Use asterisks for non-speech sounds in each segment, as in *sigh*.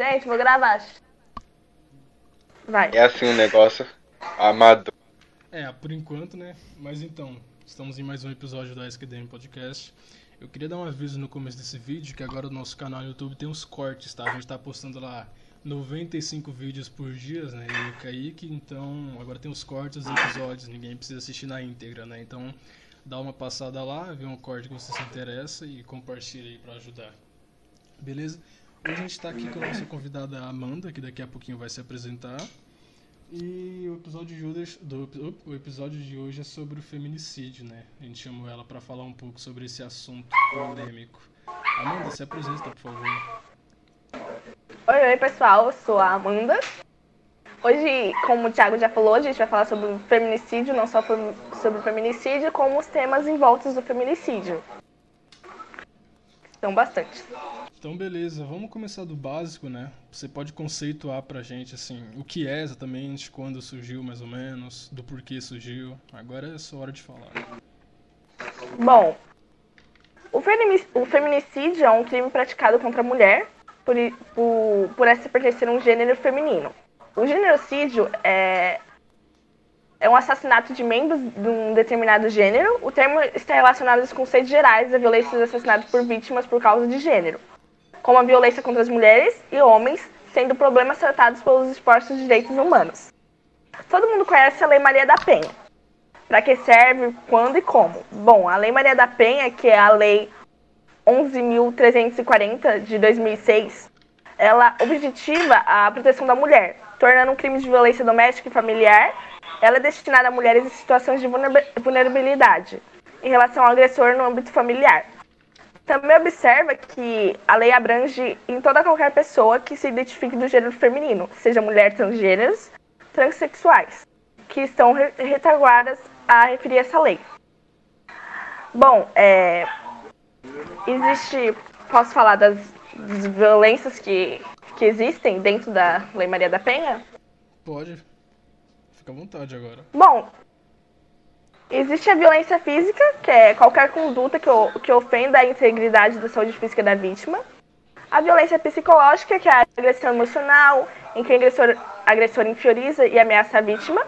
Gente, vou gravar. Vai. É assim o negócio amador. É, por enquanto, né? Mas então, estamos em mais um episódio do SQDM Podcast. Eu queria dar um aviso no começo desse vídeo que agora o nosso canal no YouTube tem uns cortes, tá? A gente tá postando lá 95 vídeos por dia, né? E o Kaique, então agora tem os cortes dos episódios, ninguém precisa assistir na íntegra, né? Então dá uma passada lá, vê um corte que você se interessa e compartilha aí pra ajudar. Beleza? Hoje a gente tá aqui com a nossa convidada Amanda, que daqui a pouquinho vai se apresentar. E o episódio de hoje, do, o episódio de hoje é sobre o feminicídio, né? A gente chamou ela para falar um pouco sobre esse assunto polêmico. Amanda, se apresenta, por favor. Oi, oi, pessoal. Eu sou a Amanda. Hoje, como o Thiago já falou, a gente vai falar sobre o feminicídio, não só sobre o feminicídio, como os temas envoltos do feminicídio. São bastante. Então, beleza, vamos começar do básico, né? Você pode conceituar pra gente, assim, o que é exatamente, quando surgiu mais ou menos, do porquê surgiu. Agora é só hora de falar. Bom, o, feminicídio é um crime praticado contra a mulher por, por, por essa pertencer a um gênero feminino. O generocídio é, é um assassinato de membros de um determinado gênero. O termo está relacionado aos conceitos gerais da violência dos assassinatos por vítimas por causa de gênero como a violência contra as mulheres e homens, sendo problemas tratados pelos esforços de direitos humanos. Todo mundo conhece a Lei Maria da Penha. Para que serve, quando e como? Bom, a Lei Maria da Penha, que é a Lei 11.340 de 2006, ela objetiva a proteção da mulher, tornando um crime de violência doméstica e familiar. Ela é destinada a mulheres em situações de vulnerabilidade em relação ao agressor no âmbito familiar. Também observa que a lei abrange em toda qualquer pessoa que se identifique do gênero feminino, seja mulher transgêneros, transexuais, que estão retaguardas a referir essa lei. Bom, é, existe, posso falar das, das violências que, que existem dentro da Lei Maria da Penha? Pode. Fica à vontade agora. Bom, Existe a violência física, que é qualquer conduta que, que ofenda a integridade da saúde física da vítima. A violência psicológica, que é a agressão emocional, em que o agressor, agressor inferioriza e ameaça a vítima.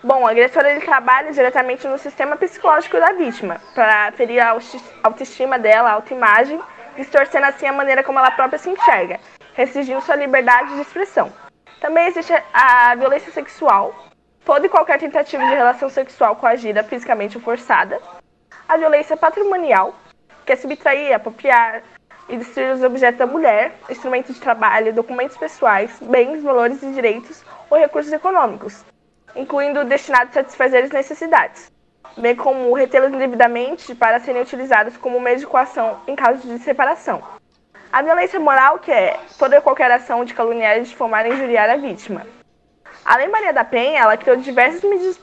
Bom, o agressor ele trabalha diretamente no sistema psicológico da vítima, para ferir a autoestima dela, a autoimagem, distorcendo assim a maneira como ela própria se enxerga, restringindo sua liberdade de expressão. Também existe a violência sexual, toda e qualquer tentativa de relação sexual coagida, fisicamente ou forçada, a violência patrimonial, que é subtrair, apropriar e destruir os objetos da mulher, instrumentos de trabalho, documentos pessoais, bens, valores e direitos ou recursos econômicos, incluindo destinados a satisfazer as necessidades, bem como retê-los indevidamente para serem utilizados como meio de coação em caso de separação. A violência moral, que é toda e qualquer ação de caluniar, difamar e injuriar a vítima a Lei Maria da Penha, ela criou diversas medidas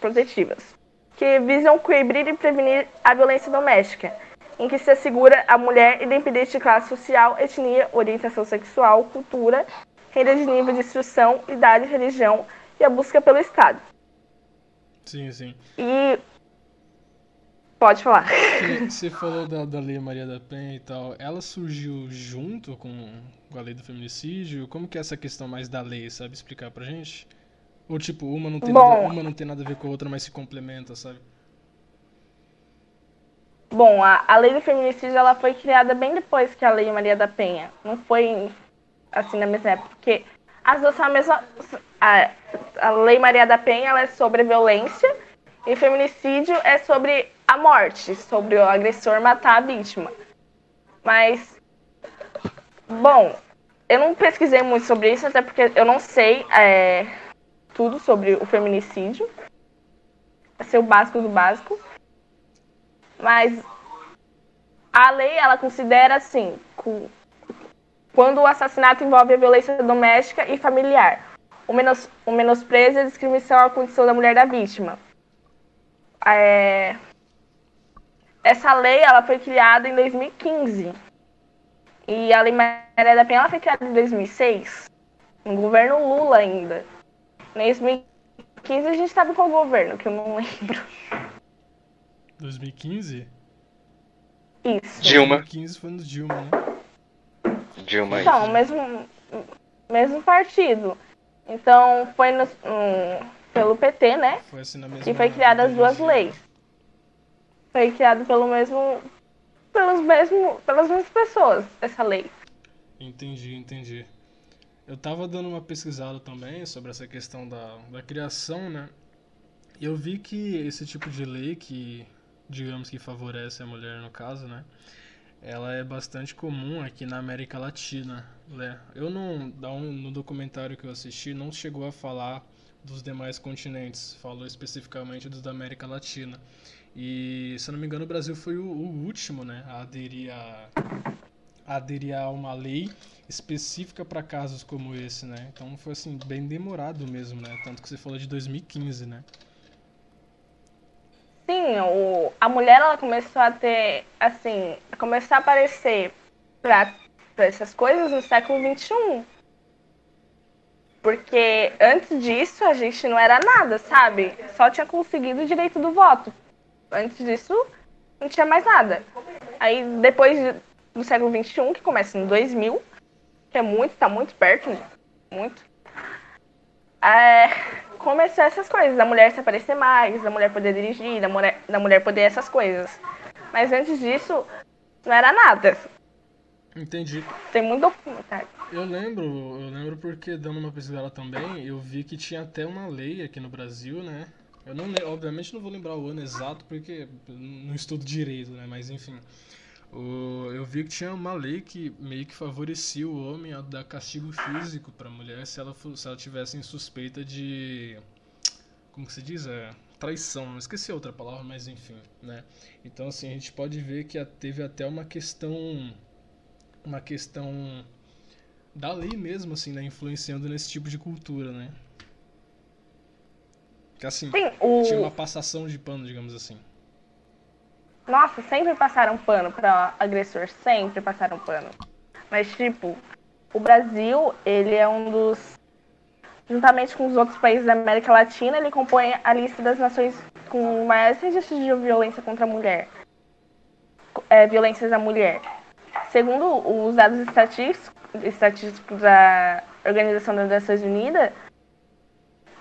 protetivas que visam coibir e prevenir a violência doméstica, em que se assegura a mulher, independente de classe social, etnia, orientação sexual, cultura, renda de nível de instrução, idade, religião e a busca pelo Estado. Sim, sim. E Pode falar. Você falou da, da Lei Maria da Penha e tal. Ela surgiu junto com, com a lei do feminicídio? Como que é essa questão mais da lei, sabe explicar pra gente? Ou tipo, uma não tem, Bom, nada, uma não tem nada a ver com a outra, mas se complementa, sabe? Bom, a, a lei do feminicídio ela foi criada bem depois que a Lei Maria da Penha. Não foi assim na mesma época, porque as duas são a mesma. A, a Lei Maria da Penha ela é sobre violência e feminicídio é sobre a morte, sobre o agressor matar a vítima. Mas, bom, eu não pesquisei muito sobre isso, até porque eu não sei é, tudo sobre o feminicídio. Vai ser o básico do básico. Mas a lei, ela considera assim, quando o assassinato envolve a violência doméstica e familiar. O, menos, o menosprezo e a discriminação à condição da mulher da vítima é, essa lei ela foi criada em 2015. E a Lei Maria da Penha ela foi criada em 2006, no governo Lula ainda. Em 2015 a gente estava com o governo, que eu não lembro. 2015? Isso. Dilma. 2015 foi no Dilma, né? Dilma Então, mesmo, mesmo partido. Então, foi no, um, pelo PT, né? Foi assim na mesma Que foi criadas as duas leis. Foi criado pelo mesmo. Pelos mesmo, pelas mesmas pessoas, essa lei. Entendi, entendi. Eu tava dando uma pesquisada também sobre essa questão da, da criação, né? E eu vi que esse tipo de lei que, digamos que favorece a mulher no caso, né? Ela é bastante comum aqui na América Latina, né? Eu não, no documentário que eu assisti, não chegou a falar dos demais continentes, falou especificamente dos da América Latina. E, se eu não me engano, o Brasil foi o, o último, né, a aderir a, aderir a uma lei específica para casos como esse, né? Então foi assim bem demorado mesmo, né? Tanto que você falou de 2015, né? Sim, o, a mulher ela começou a ter, assim, a começar a aparecer pra essas coisas no século XXI. Porque antes disso a gente não era nada, sabe? Só tinha conseguido o direito do voto. Antes disso, não tinha mais nada. Aí depois de- do século XXI, que começa em 2000, que é muito, tá muito perto, muito. É, começou essas coisas, da mulher se aparecer mais, da mulher poder dirigir, da mulher, da mulher poder essas coisas. Mas antes disso, não era nada. Entendi. Tem muito documentário. Eu lembro, eu lembro porque dando uma pesquisada também, eu vi que tinha até uma lei aqui no Brasil, né? Eu não, obviamente não vou lembrar o ano exato porque não estudo direito, né? Mas enfim, o- eu vi que tinha uma lei que meio que favorecia o homem a dar castigo físico para a mulher se ela se ela tivesse em suspeita de como que se diz? É, traição. Eu esqueci outra palavra, mas enfim, né? Então assim, a gente pode ver que teve até uma questão uma questão da lei mesmo, assim, né? Influenciando nesse tipo de cultura, né? Que assim, Sim, o... tinha uma passação de pano, digamos assim. Nossa, sempre passaram pano pra agressor, sempre passaram pano. Mas, tipo, o Brasil, ele é um dos. Juntamente com os outros países da América Latina, ele compõe a lista das nações com maiores registros de violência contra a mulher. É, violências à mulher. Segundo os dados estatísticos, estatísticos da Organização das Nações Unidas,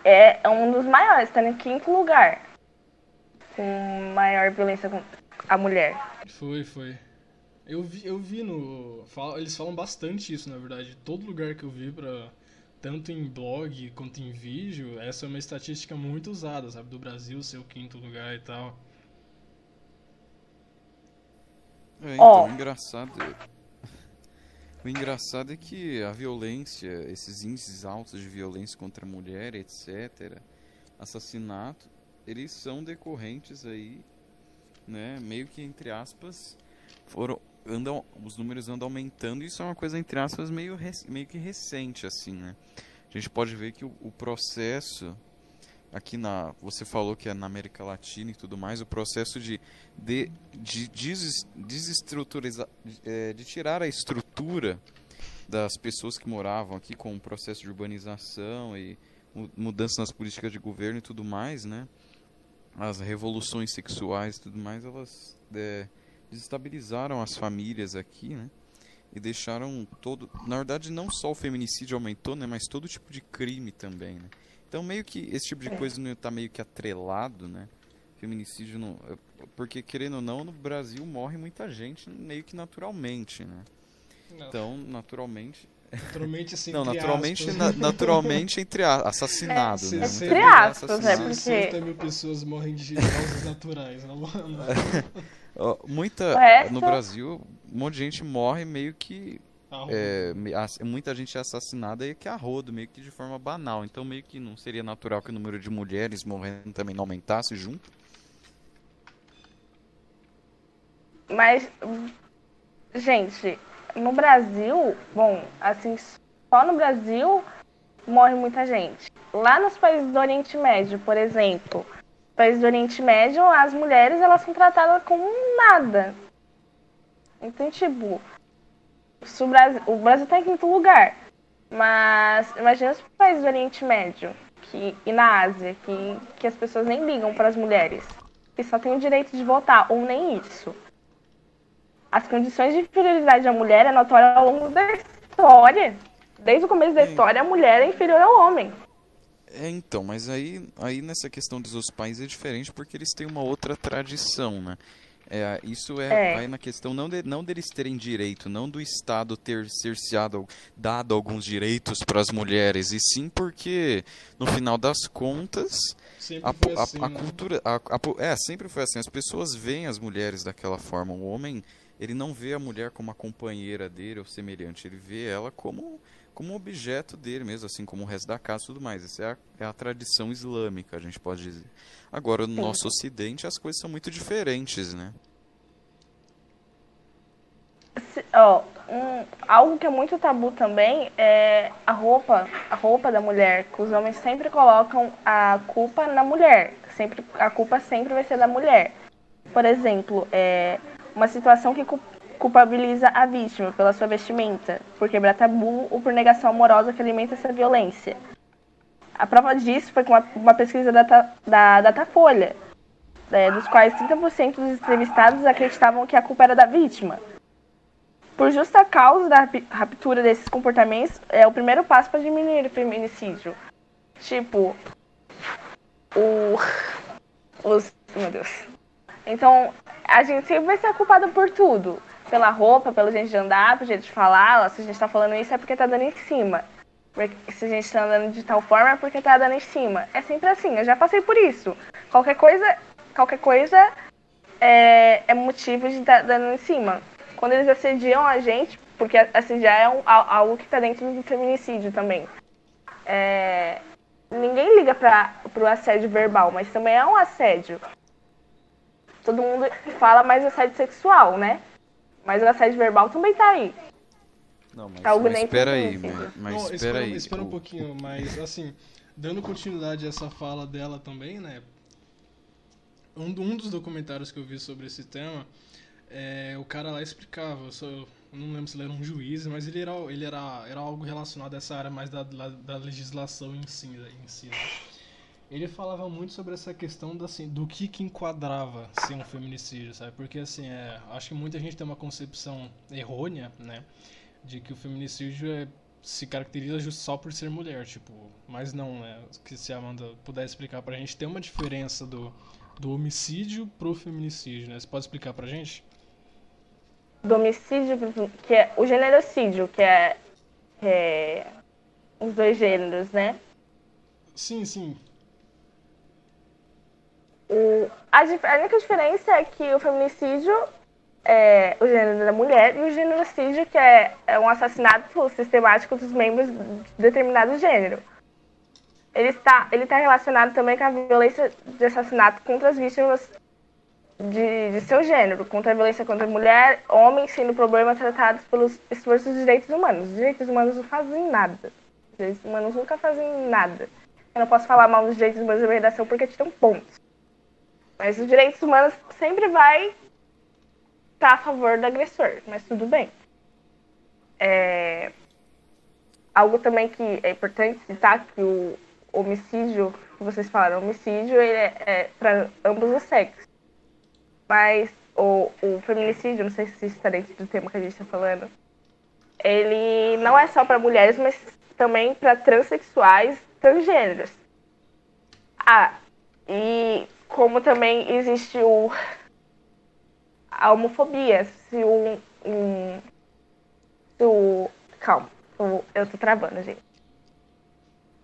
é um dos maiores, está em quinto lugar. Com maior violência contra a mulher. Foi, foi. Eu vi, eu vi no. Eles falam bastante isso, na verdade. Todo lugar que eu vi pra. Tanto em blog quanto em vídeo, essa é uma estatística muito usada, sabe? Do Brasil ser o quinto lugar e tal. É, então, Ó. o engraçado. O engraçado é que a violência, esses índices altos de violência contra a mulher, etc., assassinato, eles são decorrentes aí, né, meio que entre aspas, foram andam, os números andam aumentando e isso é uma coisa entre aspas meio meio que recente assim, né? A gente pode ver que o, o processo aqui na você falou que é na América Latina e tudo mais, o processo de de, de deses- desestruturizar, é, de tirar a estrutura das pessoas que moravam aqui com o processo de urbanização e mu- mudança nas políticas de governo e tudo mais, né? As revoluções sexuais e tudo mais, elas é, desestabilizaram as famílias aqui, né? E deixaram todo, na verdade não só o feminicídio aumentou, né, mas todo tipo de crime também, né? Então meio que esse tipo de coisa não está meio que atrelado, né? Feminicídio não, é, porque querendo ou não, no Brasil morre muita gente meio que naturalmente, né? Então, naturalmente, *laughs* Naturalmente, assim, não, entre naturalmente, aspas, na- né? naturalmente entre a, assassinado, Se- né? se- Muita Entre gente é aspas, né? Porque- 60 mil pessoas morrem de causas naturais. Não, não. *laughs* Ó, Muita resto- no Brasil, um monte de gente morre meio que é, muita gente é assassinada e que a rodo, meio que de forma banal. Então meio que não seria natural que o número de mulheres morrendo também não aumentasse junto. Mas, gente, no Brasil, bom, assim, só no Brasil morre muita gente. Lá nos países do Oriente Médio, por exemplo, países do Oriente Médio, as mulheres elas são tratadas como nada. Então, tipo, o Brasil, o Brasil tá em quinto lugar. Mas imagina os países do Oriente Médio que, e na Ásia, que, que as pessoas nem ligam para as mulheres. Que só têm o direito de votar, ou nem isso. as condições de inferioridade da mulher é notória ao longo da história. Desde o começo da Sim. história, a mulher é inferior ao homem. É, então, mas aí, aí nessa questão dos seus pais é diferente porque eles têm uma outra tradição, né? É, isso é, É. vai na questão não, de, não deles terem direito, não do Estado ter cerceado, dado alguns direitos para as mulheres, e sim porque, no final das contas, a, assim, a né? cultura. a- é, sempre foi assim. As pessoas veem as mulheres daquela forma. O homem, ele não vê a mulher como a companheira dele ou semelhante. Ele vê ela como, como objeto dele mesmo, assim como o resto da casa e tudo mais. Essa é a, é a tradição islâmica, a gente pode dizer. Agora, no Sim. nosso ocidente, as coisas são muito diferentes, né? Se- Ó, um- algo que é muito tabu também é a roupa, a roupa da mulher, que os homens sempre colocam a culpa na mulher. Sempre, a culpa sempre vai ser da mulher. Por exemplo, é uma situação que culpabiliza a vítima pela sua vestimenta, por quebrar tabu ou por negação amorosa que alimenta essa violência. A prova disso foi com uma, pesquisa da, da Datafolha, é, dos quais 30% dos entrevistados acreditavam que a culpa era da vítima. Por justa causa da raptura desses comportamentos, é o primeiro passo para diminuir o feminicídio. Tipo, o. Os. Meu Deus. Então, a gente sempre vai ser culpada por tudo. Pela roupa, pelo jeito de andar, pelo jeito de falar. Se a gente tá falando isso é porque tá dando em cima. Se a gente tá andando de tal forma é porque tá dando em cima. É sempre assim, eu já passei por isso. Qualquer coisa, qualquer coisa é, é motivo de estar dando em cima. Quando eles assediam a gente, porque assediar é um- al- algo que tá dentro do feminicídio também. É, ninguém liga para pro assédio verbal, mas também é um assédio. Todo mundo fala mais assédio sexual, né? Mas o assédio verbal também tá aí. Não, mas, Algo mas espera aí, mas, mas Não, espera espera, aí. espera um pouquinho, mas assim, dando continuidade a essa fala dela também, né? Um, um dos documentários que eu vi sobre esse tema, é, o cara lá explicava, eu, só- eu não lembro se ele era um juiz, mas ele era, ele era, era algo relacionado a essa área mais da, da, da legislação em si, em si né? Ele falava muito sobre essa questão da, assim, do que, que enquadrava ser um feminicídio, sabe? Porque assim, é, acho que muita gente tem uma concepção errônea, né? De que o feminicídio é, se caracteriza só por ser mulher, tipo, mas não, né? Que se a Amanda puder explicar pra gente, tem uma diferença do, do homicídio pro feminicídio, né? Você pode explicar pra gente? Do homicídio, que é o generocídio, que é, que é os dois gêneros, né? Sim, sim. A, a única diferença é que o feminicídio é o gênero da mulher e o generocídio, que é, é um assassinato sistemático dos membros de determinado gênero. Ele está, ele está relacionado também com a violência de assassinato contra as vítimas de, de seu gênero, contra a violência contra a mulher, homem, sendo problema tratados pelos esforços de direitos humanos. Os direitos humanos não fazem nada. Os direitos humanos nunca fazem nada. Eu não posso falar mal dos direitos humanos da redação porque te dão pontos. Mas os direitos humanos sempre vai estar a favor do agressor, mas tudo bem. É, Algo também que é importante citar que o homicídio, vocês falaram, homicídio ele é, é para ambos os sexos. Mas o, o feminicídio, não sei se está dentro do tema que a gente está falando, ele não é só para mulheres, mas também para transexuais, transgêneros. Ah, e como também existe o, a homofobia, se um, um se o, calma, eu, eu tô travando, gente.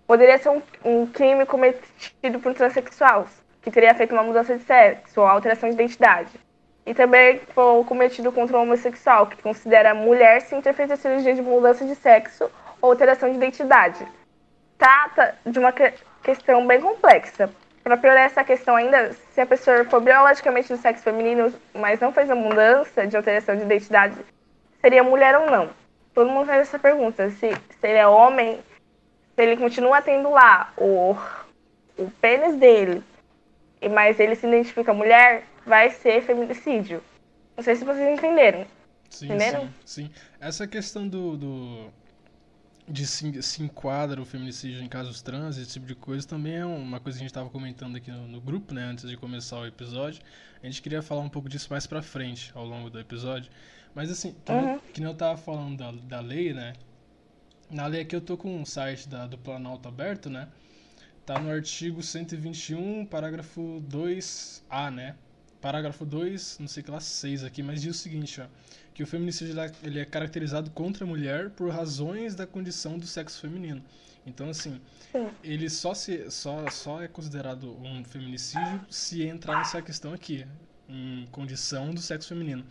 Poderia ser um, um crime cometido por um transexual, que teria feito uma mudança de sexo ou alteração de identidade. E também foi cometido contra um homossexual, que considera mulher sem ter feito a cirurgia de mudança de sexo ou alteração de identidade. Trata de uma que- questão bem complexa. Para piorar essa questão ainda, se a pessoa for biologicamente do sexo feminino, mas não fez a mudança de alteração de identidade, seria mulher ou não? Todo mundo faz essa pergunta. Se, se ele é homem, se ele continua tendo lá o, o pênis dele, e mas ele se identifica mulher, vai ser feminicídio. Não sei se vocês entenderam. Sim, Entenderam? sim, sim. Essa questão do, do de se, se enquadra o feminicídio em casos trans, esse tipo de coisa, também é uma coisa que a gente estava comentando aqui no, no grupo, né, antes de começar o episódio. A gente queria falar um pouco disso mais pra frente, ao longo do episódio, Mas assim, que, uhum. nem, que nem eu tava falando da, da lei, né? Na lei aqui eu tô com um site da, do Planalto aberto, né? Tá no artigo 121, parágrafo 2A, né? Parágrafo 2, não sei que lá, 6 aqui, mas diz o seguinte, ó. Que o feminicídio ele é caracterizado contra a mulher por razões da condição do sexo feminino. Então, assim, Sim. ele só, se, só, só é considerado um feminicídio se entrar nessa questão aqui, em condição do sexo feminino.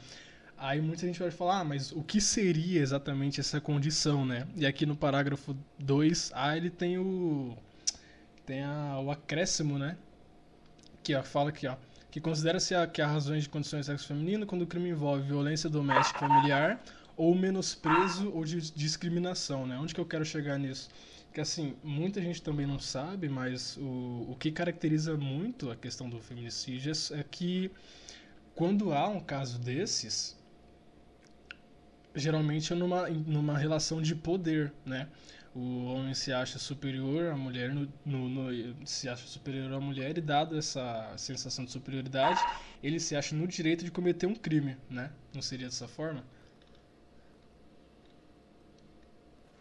Aí muita gente vai falar, ah, mas o que seria exatamente essa condição, né? E aqui no parágrafo 2A ele tem o tem a, o acréscimo, né? Que ó, fala aqui, ó, que considera-se que há razões de condições de sexo feminino quando o crime envolve violência doméstica familiar ou menosprezo ou de discriminação, né? Onde que eu quero chegar nisso? Que assim, muita gente também não sabe, mas o, o que caracteriza muito a questão do feminicídio é que quando há um caso desses, geralmente é numa, numa relação de poder, né? O homem se acha superior à mulher, no, no, no, se acha superior à mulher e dado essa sensação de superioridade, ele se acha no direito de cometer um crime, né? Não seria dessa forma?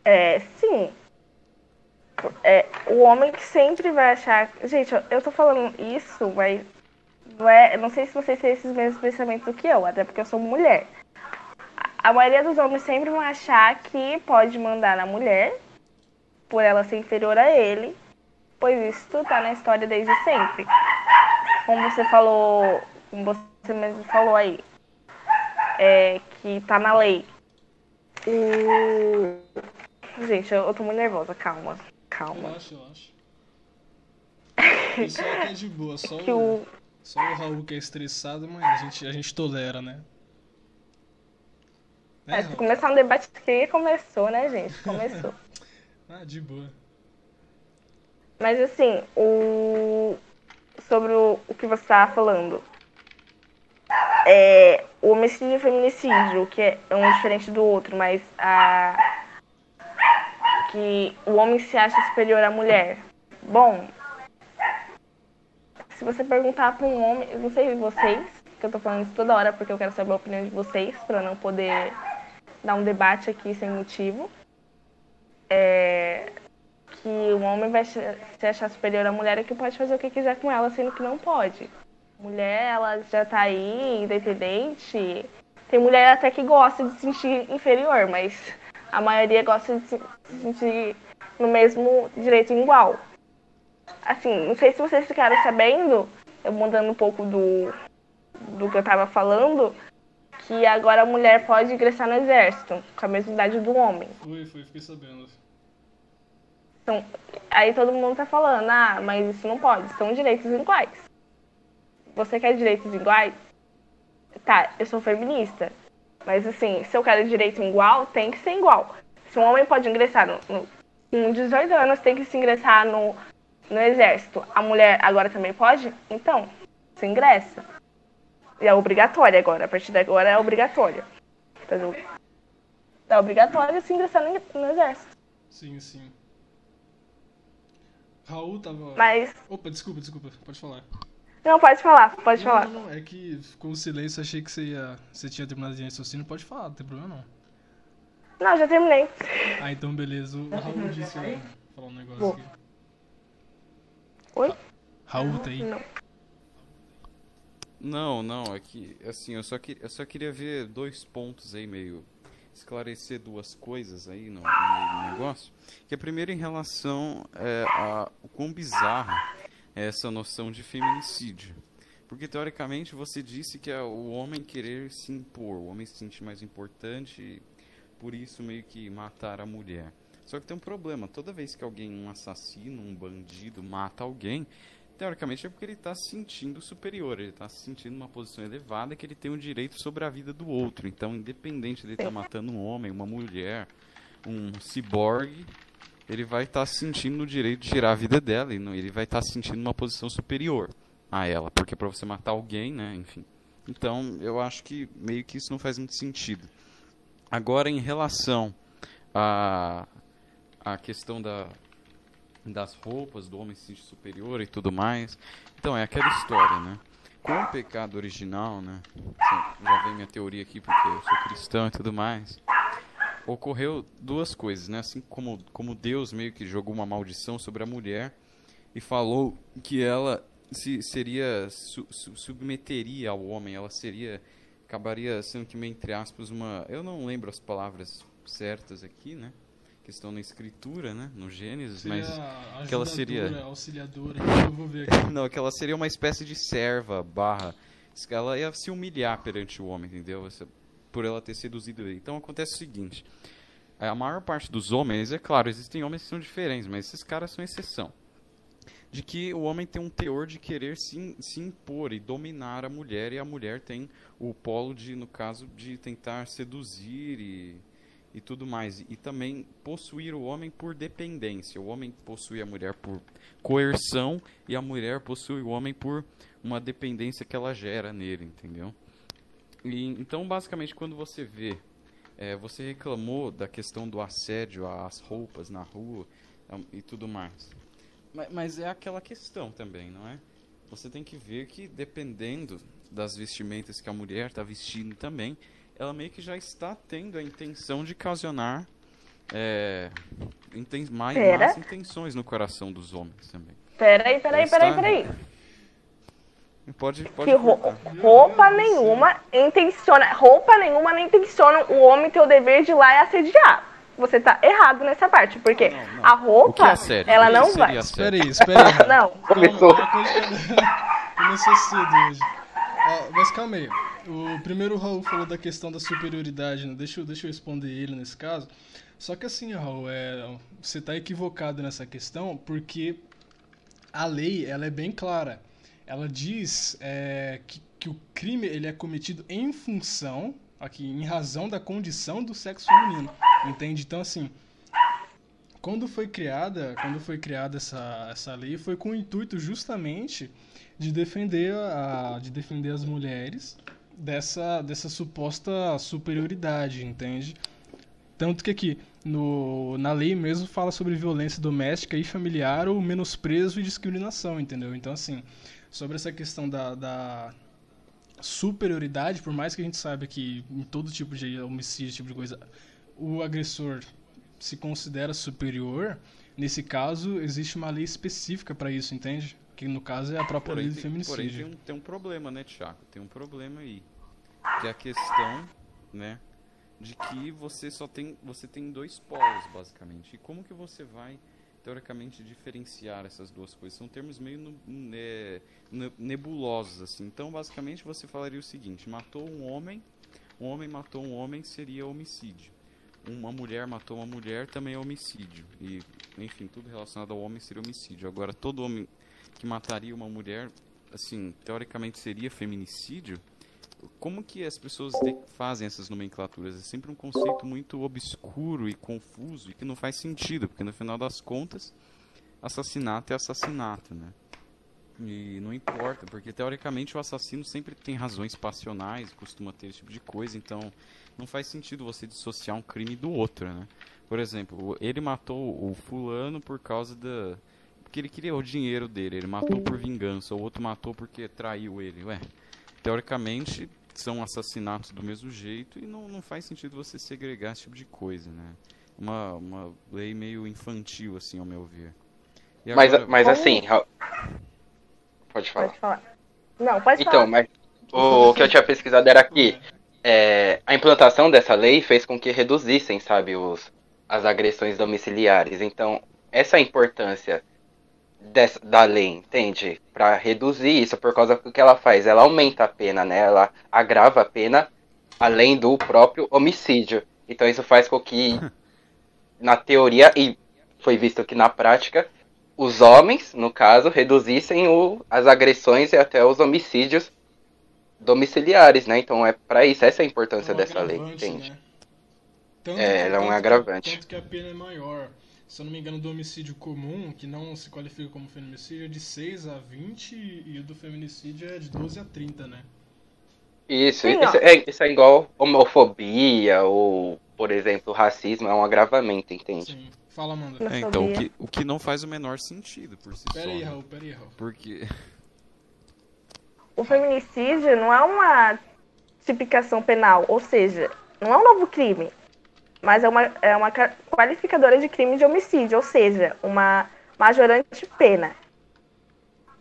É, sim. É, o homem que sempre vai achar. Gente, eu, eu tô falando isso, mas não é. Não sei se vocês têm esses mesmos pensamentos que eu, até porque eu sou mulher a maioria dos homens sempre vão achar que pode mandar na mulher, por ela ser inferior a ele, pois isso tá na história desde sempre. Como você falou, como você mesmo falou aí, é, que tá na lei. O... Gente, eu, eu tô muito nervosa, calma. Calma. Relaxa, relaxa. Isso aqui é de boa, só, *laughs* o, só o Raul que é estressado, mas a gente, a gente tolera, né? É, se começar um debate que começou, né, gente? Começou. *laughs* ah, de boa. Mas assim, o... sobre o, o que você estava falando. É, o homicídio e o feminicídio, que é um diferente do outro, mas a que o homem se acha superior à mulher. Bom, se você perguntar para um homem, eu não sei vocês, que eu tô falando isso toda hora porque eu quero saber a opinião de vocês, para não poder dar um debate aqui sem motivo. É, que o homem vai se achar superior à mulher e que pode fazer o que quiser com ela, sendo que não pode. Mulher, ela já tá aí, independente. Tem mulher até que gosta de se sentir inferior, mas a maioria gosta de se sentir no mesmo direito igual. Assim, não sei se vocês ficaram sabendo, eu mudando um pouco do, do que eu tava falando, que agora a mulher pode ingressar no exército, com a mesma idade do homem. Foi, foi, fiquei sabendo. Então, aí todo mundo tá falando, ah, mas isso não pode, são direitos iguais. Você quer direitos iguais? Tá, eu sou feminista. Mas assim, se eu quero direito igual, tem que ser igual. Se um homem pode ingressar no, no, com 18 anos, tem que se ingressar no, no exército. A mulher agora também pode? Então, se ingressa. E é obrigatória agora. A partir de agora é obrigatória. É obrigatório se ingressar no, no exército. Sim, sim. Raul tava. Mas. Opa, desculpa, desculpa. Pode falar. Não, pode falar, pode não, falar. Não, não, é que ficou um silêncio, achei que você ia. Você tinha terminado de raciocínio, pode falar, não tem problema não. Não, já terminei. Ah, então beleza. O Raul disse falar um negócio Boa. aqui. Oi? Raul tá aí? Não. Não, não, é que, assim, eu só, que, eu só queria ver dois pontos aí, meio. esclarecer duas coisas aí no, no negócio. Que é primeiro em relação é, a o quão bizarra é essa noção de feminicídio. Porque teoricamente você disse que é o homem querer se impor, o homem se sentir mais importante e por isso meio que matar a mulher. Só que tem um problema, toda vez que alguém, um assassino, um bandido, mata alguém, teoricamente é porque ele está se sentindo superior, ele está se sentindo numa posição elevada que ele tem o um direito sobre a vida do outro. Então, independente de ele estar tá matando um homem, uma mulher, um ciborgue, ele vai estar tá se sentindo no direito de tirar a vida dela, e ele vai estar tá se sentindo numa posição superior a ela, porque para você matar alguém, né, enfim. Então, eu acho que meio que isso não faz muito sentido. Agora, em relação a a questão da das roupas do homem se sentir superior e tudo mais. Então, é aquela história, né? com o pecado original, né? Já vem minha teoria aqui porque eu sou cristão e tudo mais. Ocorreu duas coisas, né? Assim como, como Deus meio que jogou uma maldição sobre a mulher e falou que ela se seria su, su, submeteria ao homem, ela seria acabaria sendo que meio entre aspas uma, eu não lembro as palavras certas aqui, né? Que estão na escritura, né? No Gênesis, Seria mas que ela seria auxiliadora, eu vou ver aqui. *laughs* não, que ela seria uma espécie de serva barra. Ela ia se humilhar perante o homem, entendeu? Por ela ter seduzido ele. Então acontece o seguinte: a maior parte dos homens, é claro, existem homens que são diferentes, mas esses caras são exceção. De que o homem tem um teor de querer se, se impor e dominar a mulher, e a mulher tem o polo de, no caso, de tentar seduzir e, e tudo mais. E também possuir o homem por dependência. O homem possui a mulher por coerção e a mulher possui o homem por uma dependência que ela gera nele, entendeu? E, então, basicamente, quando você vê, é, você reclamou da questão do assédio às roupas na rua e tudo mais. Mas, mas é aquela questão também, não é? Você tem que ver que dependendo das vestimentas que a mulher está vestindo também, ela meio que já está tendo a intenção de ocasionar é, inten mais, más intenções no coração dos homens também. Peraí, peraí, Está- peraí, peraí. Pode, pode Que ro- roupa nenhuma intenciona, roupa nenhuma nem intenciona o homem ter o dever de ir lá e assediar. Você tá errado nessa parte, porque Não, não. a O que roupa, é ela não vai. Espera aí, espera aí. *laughs* Não, Começou. *laughs* Começou cedo hoje. Ó, mas calma aí. O primeiro Raul falou da questão da superioridade, né? Deixa, eu- deixa eu responder ele nesse caso. Só que assim, Raul, é, você está equivocado nessa questão porque a lei ela é bem clara. Ela diz é, que, que o crime ele é cometido em função, aqui, em razão da condição do sexo feminino. Entende? Então, assim, quando foi criada, quando foi criada essa, essa lei, foi com o intuito justamente de defender, a, de defender as mulheres dessa, dessa suposta superioridade, entende? Tanto que aqui, no, na lei mesmo, fala sobre violência doméstica e familiar ou menosprezo e discriminação, entendeu? Então, assim, sobre essa questão da, da superioridade, por mais que a gente saiba que em todo tipo de homicídio, tipo de coisa, o agressor se considera superior, nesse caso existe uma lei específica para isso, entende? Que no caso é a própria Porém, lei do tem, porém feminicídio. tem, um, tem um problema, né, Tiago? Tem um problema aí. Que é a questão, né, de que você só tem, você tem dois polos, basicamente. E como que você vai, teoricamente, diferenciar essas duas coisas? São termos meio né, ne- nebulosos, assim. Então, basicamente, você falaria o seguinte, matou um homem, um homem matou um homem, seria homicídio. Uma mulher matou uma mulher, também é homicídio. E, enfim, tudo relacionado ao homem seria homicídio. Agora, todo homem que mataria uma mulher, assim, teoricamente seria feminicídio, como que as pessoas fazem essas nomenclaturas? É sempre um conceito muito obscuro e confuso e que não faz sentido, porque no final das contas, assassinato é assassinato, né? E não importa, porque teoricamente o assassino sempre tem razões passionais, costuma ter esse tipo de coisa, então não faz sentido você dissociar um crime do outro, né? Por exemplo, ele matou o fulano por causa da. Porque ele queria o dinheiro dele, ele matou por vingança, o outro matou porque traiu ele. Ué, teoricamente são assassinatos do mesmo jeito e não, não faz sentido você segregar esse tipo de coisa, né? Uma, uma lei meio infantil, assim, ao meu ver. Mas, agora- mas Como- assim, Ra- pode falar. pode falar. Não, pode Então, falar. mas o que eu tinha pesquisado era que é, a implantação dessa lei fez com que reduzissem, sabe, os, as agressões domiciliares. Então, essa é a importância dessa, da lei, entende? Para reduzir isso, por causa do que ela faz. Ela aumenta a pena, né? Ela agrava a pena além do próprio homicídio. Então, isso faz com que, *laughs* na teoria, e foi visto que na prática, os homens, no caso, reduzissem o, as agressões e até os homicídios domiciliares, né? Então é para isso, essa é a importância É um dessa lei, agravante, entende? né? Tanto É, ela é um tanto que- agravante. Tanto que a pena é maior. Se eu não me engano, do homicídio comum, que não se qualifica como feminicídio, é de 6 a 20 e o do feminicídio é de 12 a 30, né? Isso, Sim, isso, é, isso é igual homofobia ou, por exemplo, racismo, é um agravamento, entende? Sim. Fala, Amanda. Não É, então, o que, o que não faz o menor sentido por si Pera só. aí, né? Raul, pera aí, Raul. Porque. o feminicídio não é uma tipificação penal, ou seja, não é um novo crime, mas é uma, é uma ca- qualificadora de crime de homicídio, ou seja, uma majorante pena.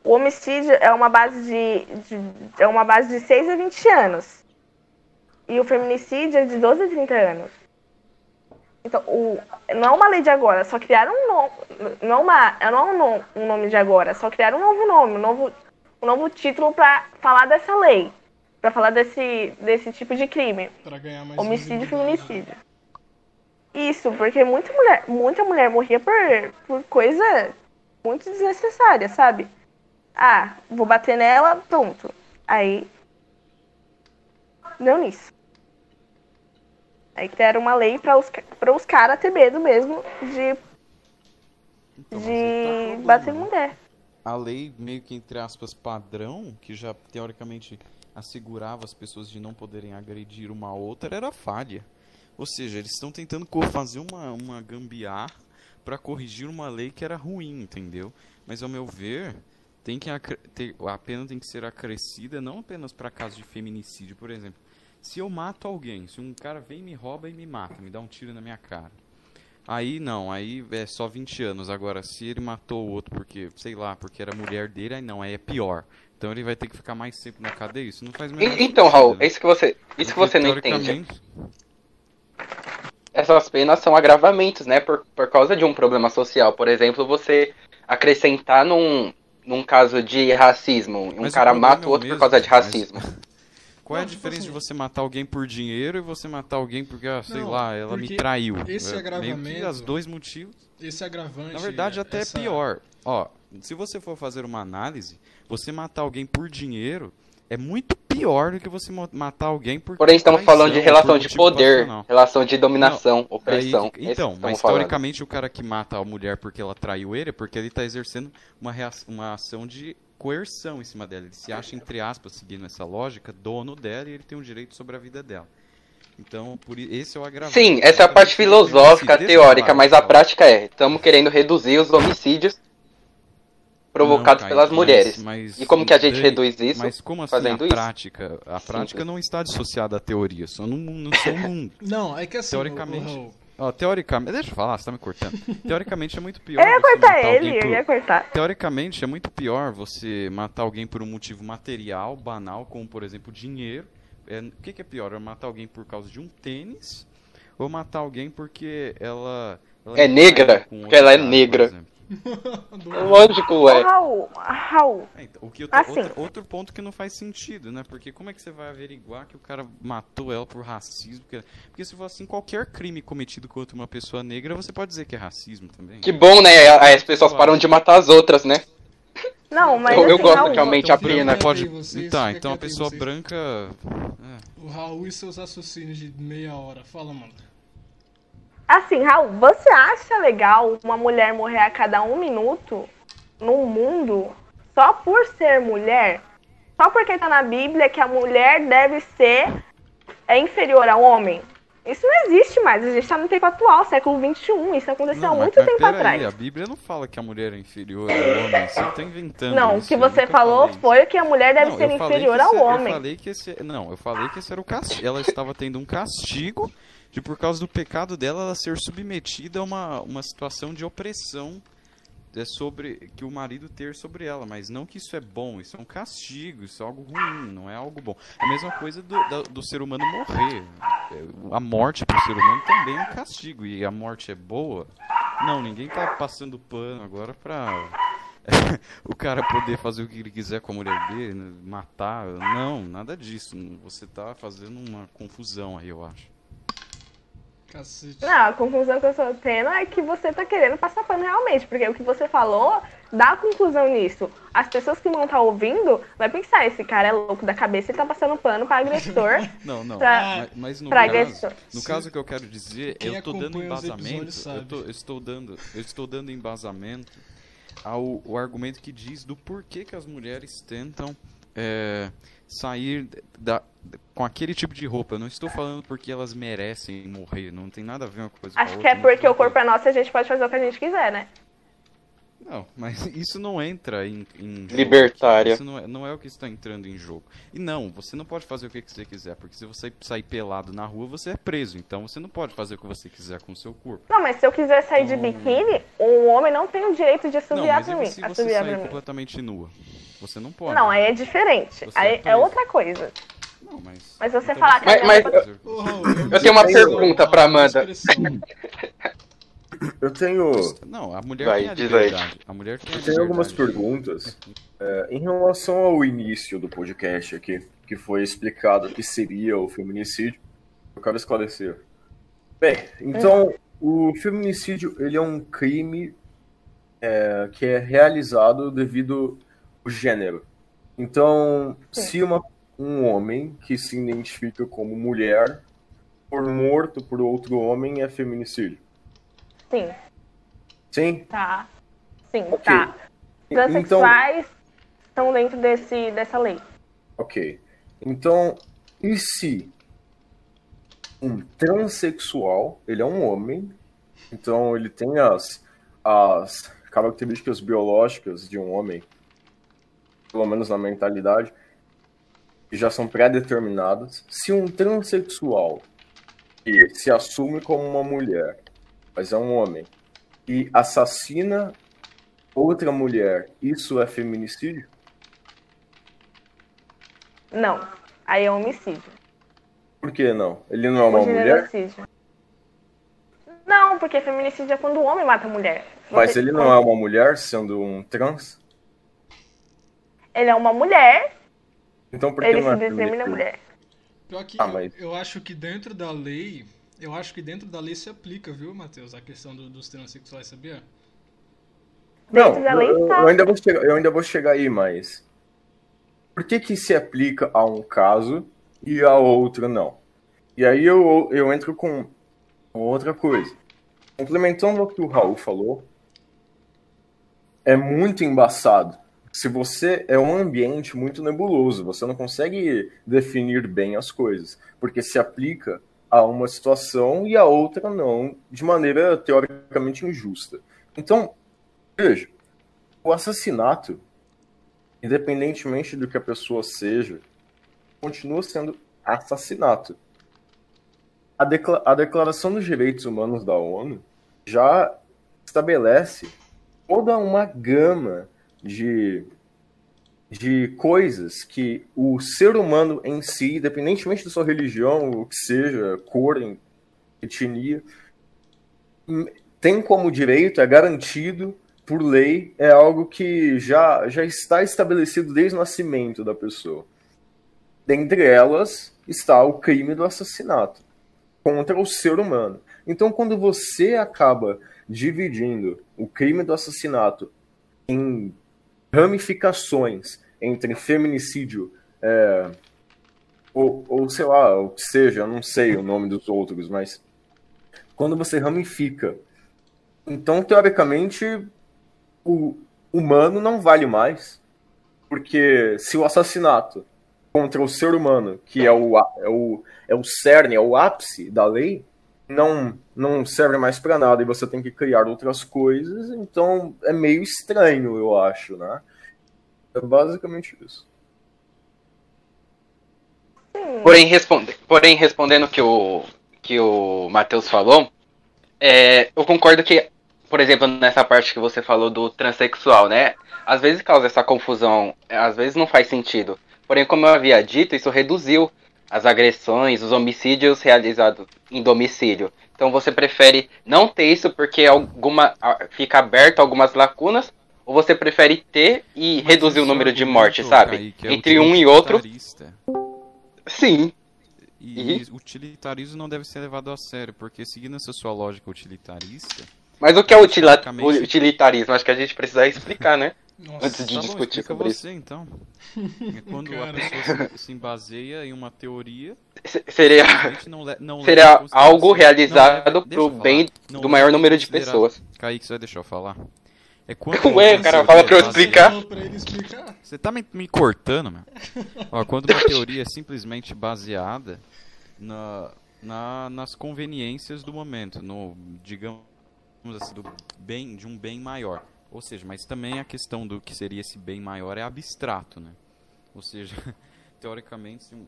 O homicídio é uma base de, de- é uma base de 6 a 20 anos. E o feminicídio é de 12 a 30 anos. Então, o, não é uma lei de agora, só criaram um nome. Não é, uma, não é um, no- um nome de agora, só criaram um novo nome, um novo, um novo título para falar dessa lei. Para falar desse, desse tipo de crime. Pra ganhar mais Homicídio e feminicídio. Isso, porque muita mulher, muita mulher morria por, por coisa muito desnecessária, sabe? Ah, vou bater nela, pronto. Aí. Deu nisso. Aí criaram uma lei para os, pra os caras ter medo mesmo de, Então, tá de problema, bater né? mulher. a lei meio que entre aspas padrão, que já teoricamente assegurava as pessoas de não poderem agredir uma outra, era falha. Ou seja, eles estão tentando fazer uma, uma gambiarra para corrigir uma lei que era ruim, entendeu? Mas ao meu ver, tem que ter- a pena tem que ser acrescida não apenas para casos de feminicídio, por exemplo. Se eu mato alguém, se um cara vem me rouba e me mata, me dá um tiro na minha cara. Aí não, aí é só 20 anos. Agora, se ele matou o outro porque, sei lá, porque era mulher dele, aí não, aí é pior. Então ele vai ter que ficar mais tempo na cadeia. Isso não faz Então, sentido, Raul, né? é isso que você, isso que você não entende. Essas penas são agravamentos, né? Por, por causa de um problema social. Por exemplo, você acrescentar num, num caso de racismo. Um Mas cara problema mata é o outro mesmo, por causa de mas- racismo. *laughs* Qual é a Não, diferença assim- de você matar alguém por dinheiro e você matar alguém porque, ah, sei Não, lá, ela me traiu? esse É, Meio que agravamento- os dois motivos. Esse agravante. Na verdade, até essa- é pior. Ó, se você for fazer uma análise, você matar alguém por dinheiro é muito pior do que você matar alguém por Porém, estamos falando de relação de poder, relação de dominação, Aí, opressão. Que então, mas teoricamente o cara que mata a mulher porque ela traiu ele é porque ele está exercendo uma, rea- uma ação de coerção em cima dela. Ele se acha, entre aspas, seguindo essa lógica, dono dela e ele tem um direito sobre a vida dela. Então, por esse é o agravante. Sim, essa é a parte filosófica, teórica, mas a Paulo. prática é: estamos querendo reduzir os homicídios provocados Não, pelas mulheres. mas- mas E como que a gente reduz isso? Mas como assim fazendo a isso? prática? A prática não está dissociada à teoria, só não, não sou um. *laughs* Não, é que assim. Teoricamente- o- o Raul, Ó, teoricamente, deixa eu falar, você tá me cortando. Teoricamente é muito pior. Eu ia você cortar matar ele, alguém eu por- ia cortar. Teoricamente é muito pior você matar alguém por um motivo material, banal, como por exemplo dinheiro. É, o que, que é pior? É matar alguém por causa de um tênis ou matar alguém porque ela. ela É negra? Porque ela é cara, por negra. *laughs* exemplo. Lógico, Ô, é. Raul, Raul, É, então, o que eu- Assim. outro, outro ponto que não faz sentido, né? Porque como é que você vai averiguar que o cara matou ela por racismo? Porque, porque se for assim, qualquer crime cometido contra uma pessoa negra, você pode dizer que é racismo também. Que bom, né? Aí As pessoas param de matar as outras, né? não, mas Eu- eu assim, gosto Raul, que aumente a Então, pena. Pode... vocês, tá, então a quieto aí pessoa vocês. branca. é. O Raul e seus raciocínios de meia hora. Fala, mano. Assim, Raul, você acha legal uma mulher morrer a cada um minuto no mundo só por ser mulher? Só porque tá na Bíblia que a mulher deve ser é inferior ao homem? Isso não existe mais. A gente tá no tempo atual, século XXI. Isso aconteceu há mas- muito mas tempo peraí, atrás. A Bíblia não fala que a mulher é inferior ao homem. Você tá inventando. Não, o que você falou foi que a mulher deve Não, ser inferior que ao esse- homem. Eu falei que esse, não, eu falei que esse era o castigo. Ela estava tendo um castigo de por causa do pecado dela ela ser submetida a uma, uma situação de opressão é sobre que o marido ter sobre ela, mas não que isso é bom, isso é um castigo, isso é algo ruim, não é algo bom. É a mesma coisa do, da- do ser humano morrer. É, A morte para o ser humano também é um castigo e a morte é boa. Não, ninguém tá passando pano agora pra *laughs* o cara poder fazer o que ele quiser com a mulher dele, matar. Não, nada disso. Você tá fazendo uma confusão aí, eu acho. Cacete. Não, a conclusão que eu estou tendo é que você tá querendo passar pano realmente, porque o que você falou dá conclusão nisso. As pessoas que vão estar ouvindo vai pensar, esse cara é louco da cabeça, ele tá passando pano para agressor. *laughs* Não, não. Pra- mas, mas no pra caso, agressor. no caso que eu quero dizer, quem eu tô dando embasamento. Eu, tô- eu estou dando, eu estou dando embasamento ao o argumento que diz do porquê que as mulheres tentam é, sair da, com aquele tipo de roupa. Eu não estou falando porque elas merecem morrer. Não tem nada a ver uma coisa com a Acho que outra, é porque o corpo é nosso e a gente pode fazer o que a gente quiser, né? Não, mas *laughs* isso não entra em, em jogo. Libertária. Isso não é, não é o que está entrando em jogo. E não, você não pode fazer o que você quiser, porque se você sair pelado na rua, você é preso. Então você não pode fazer o que você quiser com o seu corpo. Não, mas se eu quiser sair de biquíni, um homem não tem o direito de mas pra mim. se você sair completamente nua? Você não pode. Não, aí é diferente. Você Aí é é outra coisa. Não, mas... Mas você então falar que a Mas- mas- Raul, Eu tenho uma pergunta pra Amanda. *laughs* Eu tenho, Não, a mulher Vai, tem a liberdade. A mulher tem eu tenho algumas perguntas é, em relação ao início do podcast aqui, que foi explicado o que seria o feminicídio. Eu quero esclarecer. Bem, então o feminicídio ele é um crime é, que é realizado devido ao gênero. Então, se uma, um homem que se identifica como mulher for morto por outro homem, é feminicídio. Sim, Sim? tá. Sim, Ok. tá. Então, Transsexuais estão dentro desse, dessa lei. ok. Então, e se um transexual, ele é um homem, então ele tem as, as características biológicas de um homem, pelo menos na mentalidade, que já são pré-determinadas. Se um transexual se assume como uma mulher, mas é um homem, e assassina outra mulher, isso é feminicídio? Não. Aí é homicídio. Por que não? Ele não é uma mulher? Não, porque feminicídio é quando o homem mata a mulher. Mas Você- ele não é uma mulher, sendo um trans? Ele é uma mulher, Então por que ele não é se determina feminicídio? mulher. Pior que Ah, eu- mas- eu, acho que dentro da lei, eu acho que dentro da lei se aplica, viu, Matheus, a questão do- dos transexuais, sabia? Não, Dentro da lei eu, tá. eu ainda vou chegar, eu ainda vou chegar aí, mas por que que se aplica a um caso e a outro não? E aí eu, eu entro com outra coisa. Complementando o que o Raul falou, é muito embaçado. Se você é um ambiente muito nebuloso, você não consegue definir bem as coisas, porque se aplica a uma situação e a outra não, de maneira teoricamente injusta. Então, veja, o assassinato, independentemente do que a pessoa seja, continua sendo assassinato. A, decla- a Declaração dos Direitos Humanos da ONU já estabelece toda uma gama de, de coisas que o ser humano em si, independentemente da sua religião, o que seja, cor, etnia, m- tem como direito, é garantido por lei, é algo que já, já está estabelecido desde o nascimento da pessoa. Dentre elas está o crime do assassinato contra o ser humano. Então, quando você acaba dividindo o crime do assassinato em ramificações entre feminicídio é, ou, ou sei lá, o que seja, eu não sei o nome dos outros, mas quando você ramifica, então teoricamente o humano não vale mais, porque se o assassinato contra o ser humano, que é o, é o, é o cerne, é o ápice da lei, não, não serve mais para nada e você tem que criar outras coisas, então é meio estranho, eu acho, né? É basicamente isso. Porém, responde, porém respondendo que o, que o Matheus falou, é, eu concordo que, por exemplo, nessa parte que você falou do transexual, né? Às vezes causa essa confusão, às vezes não faz sentido. Porém, como eu havia dito, isso reduziu as agressões, os homicídios realizados em domicílio. Então você prefere não ter isso porque alguma fica aberto algumas lacunas, ou você prefere ter e Mas reduzir o número de argumento, mortes, sabe? É Entre um e outro, sim. E utilitarismo não deve ser levado a sério, porque seguindo essa sua lógica utilitarista, Mas o que é utila- Basicamente- utilitarismo? Acho que a gente precisa explicar, né? Nossa, Antes de tá bom, discutir explica sobre isso. você então. *laughs* É quando a pessoa se, se baseia em uma teoria, Se- Seria, não, não seria algo não realizado deixa pro bem Não do maior número de pessoas. Kaique, você vai deixar eu falar? É quando Ué, o cara fala pra eu explicar. Explicar. Você tá me, me cortando, meu. Ó, quando uma *laughs* teoria é simplesmente baseada na, na- nas conveniências do momento, no, digamos assim, do bem, de um bem maior. Ou seja, mas também a questão do que seria esse bem maior é abstrato, né? Ou seja, *laughs* teoricamente, se um,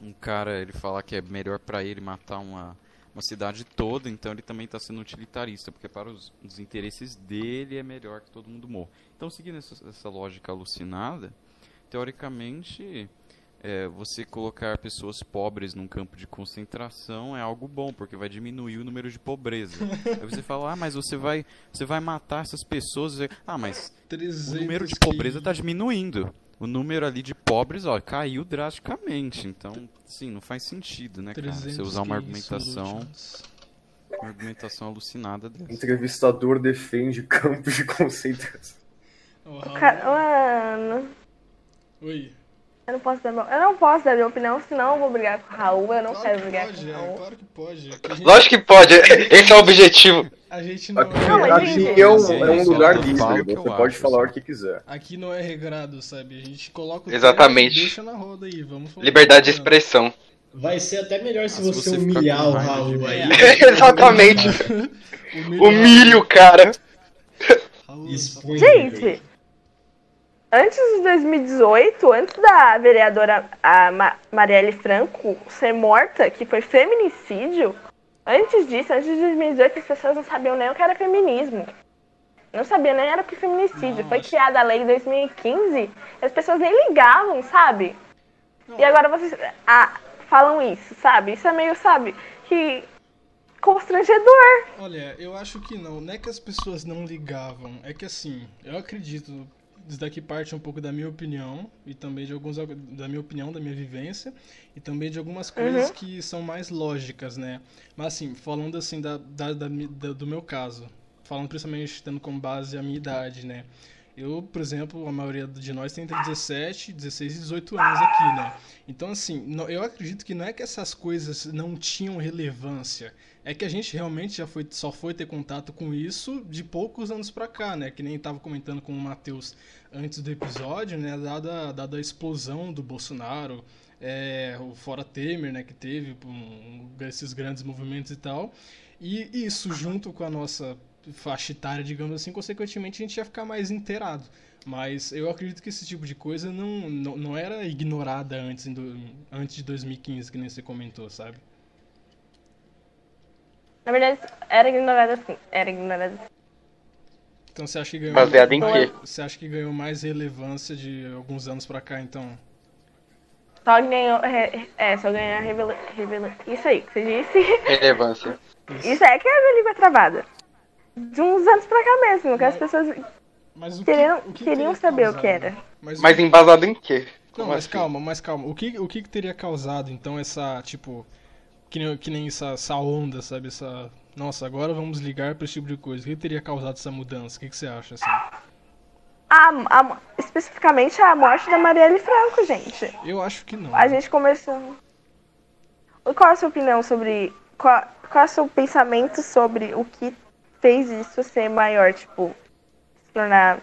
um cara ele falar que é melhor para ele matar uma, uma cidade toda, então ele também está sendo utilitarista, porque para os, os, interesses dele é melhor que todo mundo morra. Então, seguindo essa, essa lógica alucinada, teoricamente, é, você colocar pessoas pobres num campo de concentração é algo bom, porque vai diminuir o número de pobreza. *laughs* Aí você fala, ah, mas você vai, você vai matar essas pessoas. Ah, mas o número de pobreza está diminuindo. O número ali de pobres, ó, caiu drasticamente. Então, sim, não faz sentido, né, cara? Você usar uma argumentação. Uma argumentação alucinada dessa. Entrevistador defende campos de concentração. Mano. Oi. Eu não posso dar, eu não posso dar minha opinião, senão eu vou brigar com o Raul. Eu não claro quero que brigar pode, com o é, Raul. claro que pode. é gente- Lógico que pode, *laughs* esse é o objetivo. A gente não Aqui, é. Não, aqui é um, é um lugar livre, você pode acho, falar assim. o que quiser. Aqui não é regrado, sabe? A gente coloca o Exatamente. e deixa na roda aí. Vamos falar. Liberdade de expressão. Vai ser até melhor se Ah, se você, você humilhar *laughs* *laughs* o Raul aí. Exatamente. O O cara. Raul, Expõe Gente, antes de 2018, antes da vereadora a Ma Marielle Franco ser morta, que foi feminicídio, antes disso, antes de 2018, as pessoas não sabiam nem o que era feminismo. Não sabiam nem era o que feminicídio. Foi Nossa. criada a lei em 2015, as pessoas nem ligavam, sabe? E agora vocês ah, falam isso, sabe? Isso é meio, sabe, que constrangedor. Olha, eu acho que não. Não é que as pessoas não ligavam. É que assim, eu acredito. Isso daqui parte um pouco da minha opinião e também de alguns da minha opinião, da minha vivência e também de algumas coisas que são mais lógicas, né? Mas assim, falando assim da, da, da da- do meu caso, falando principalmente tendo como base a minha idade, né? Eu, por exemplo, a maioria de nós tem entre 17, 16 e 18 anos aqui, né? Então, assim, eu acredito que não é que essas coisas não tinham relevância. É que a gente realmente já foi, só foi ter contato com isso de poucos anos pra cá, né? Que nem tava comentando com o Matheus antes do episódio, né? Dada, dada a explosão do Bolsonaro, é, o Fora Temer, né? Que teve um, esses grandes movimentos e tal. E isso, junto com a nossa faixa etária, digamos assim, consequentemente a gente ia ficar mais inteirado. Mas eu acredito que esse tipo de coisa não, não, não era ignorada antes, antes de 2015, que nem você comentou, sabe? Na verdade, era ignorada assim. Era ignorada assim. Então você acha que ganhou. Baseado em quê? Você acha que ganhou mais relevância de alguns anos pra cá, então? Só ganhou. É, é, só ganhar revela, revela. Isso aí que você disse. Relevância. Isso é que é a minha língua travada. De uns anos pra cá mesmo, que as pessoas Mas o queriam, que, o que queriam saber o causado? que era. Mas, o Mas embasado em quê? Não, Como mas assim? calma, mas calma. O que, o que que teria causado, então, essa, tipo, que nem, que nem essa, essa onda, sabe? Essa. Nossa, agora vamos ligar pra esse tipo de coisa. O que teria causado essa mudança? O que, que você acha, assim? A, a- especificamente a morte da Marielle Franco, gente. Eu acho que não. A gente começou. Qual é a sua opinião sobre. Qual, qual é o seu pensamento sobre o que fez isso ser maior, tipo, se tornar.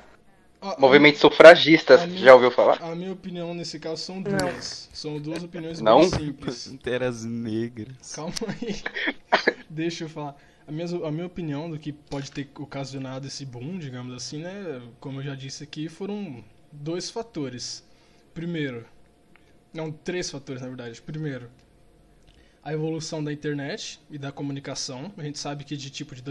A- a- Movimentos sufragistas, a minha- já ouviu falar? A minha opinião nesse caso são duas. São duas opiniões Não? bem simples. *laughs* Panteras negras. Calma aí. *laughs* Deixa eu falar. A minha, a minha opinião do que pode ter ocasionado esse boom, digamos assim, né? Como eu já disse aqui, foram dois fatores. Primeiro, não, três fatores na verdade. Primeiro, a evolução da internet e da comunicação. A gente sabe que de tipo de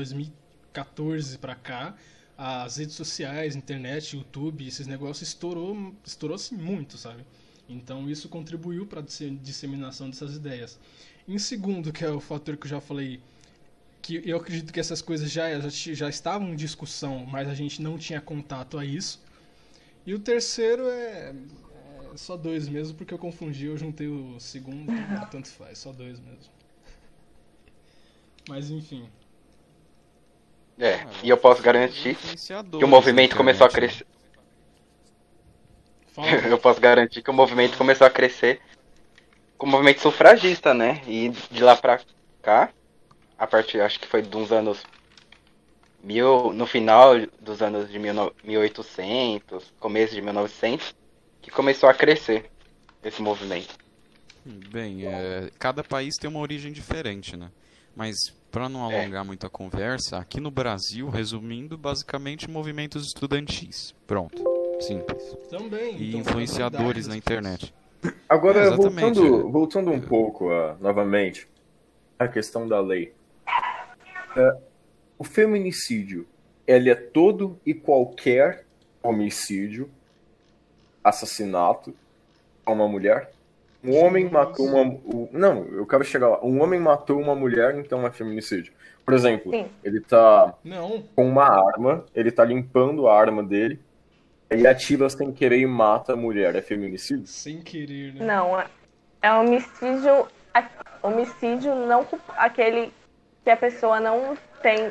2014 pra cá, as redes sociais, internet, YouTube, esses negócios estourou, estourou assim muito, sabe? Então isso contribuiu para a disseminação dessas ideias. Em segundo, que é o fator que eu já falei, que eu acredito que essas coisas já, já, já estavam em discussão, mas a gente não tinha contato a isso. E o terceiro é, é só dois mesmo, porque eu confundi, eu juntei o segundo, tanto faz, só dois mesmo. Mas enfim. É, e eu posso garantir Influenciadores que o movimento da começou a crescer. *laughs* Eu posso garantir que o movimento começou a crescer com o movimento sufragista, né? E de lá pra cá, a partir, acho que foi de uns anos. Mil, no final dos anos de mil no- 1800, começo de 1900, que começou a crescer esse movimento. Bem, é, cada país tem uma origem diferente, né? Mas para não É. alongar muito a conversa, aqui no Brasil, resumindo, basicamente movimentos estudantis. Pronto, simples. Também. E então, influenciadores na né? internet. Agora, É, voltando, é. voltando um pouco, ah, novamente, à questão da lei. Ah, o feminicídio, ele é todo e qualquer homicídio, assassinato a uma mulher. Um homem matou uma... Não, eu quero chegar lá. Um homem matou uma mulher, então é feminicídio. Por exemplo, Sim. ele tá Não, com uma arma, ele tá limpando a arma dele, e atira sem querer e mata a mulher. É feminicídio? sem querer, né? Não, é- é homicídio. Homicídio não aquele que a pessoa não tem,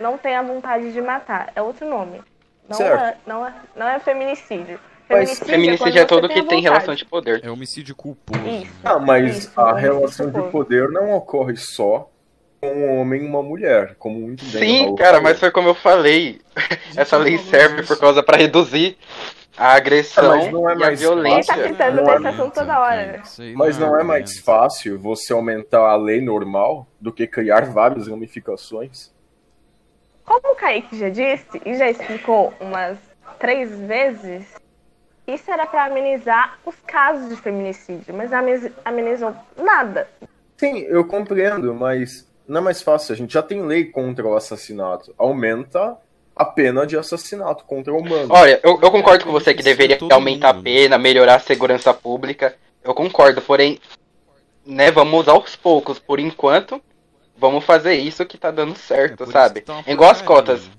não tem a vontade de matar. É outro nome. Não, Certo. é, não, é, não é feminicídio. Mas Feminicídio quando é todo que tem relação de poder. É homicídio culposo. Isso. Ah, mas Isso, a é relação isso, de poder não ocorre só com um homem e uma mulher, como muito bem Sim, cara, mas foi como eu falei. Essa lei serve disso. por causa pra reduzir a agressão Ah, mas não é e a mais Ele tá violência. tentando Não nesse é assunto toda hora. Isso Mas não é mais fácil você aumentar a lei normal do que criar várias ramificações? Como o Kaique já disse e já explicou umas três vezes, isso era pra amenizar os casos de feminicídio, mas ameniz- amenizou nada. Sim, eu compreendo, mas não é mais fácil. A gente já tem lei contra o assassinato. Aumenta a pena de assassinato contra o humano. Olha, eu, eu concordo com você que é deveria todo aumentar a pena, melhorar a segurança pública. Eu concordo, porém, né, vamos aos poucos. Por enquanto, vamos fazer isso que tá dando É, certo, isso sabe? tá É igual as cotas. né?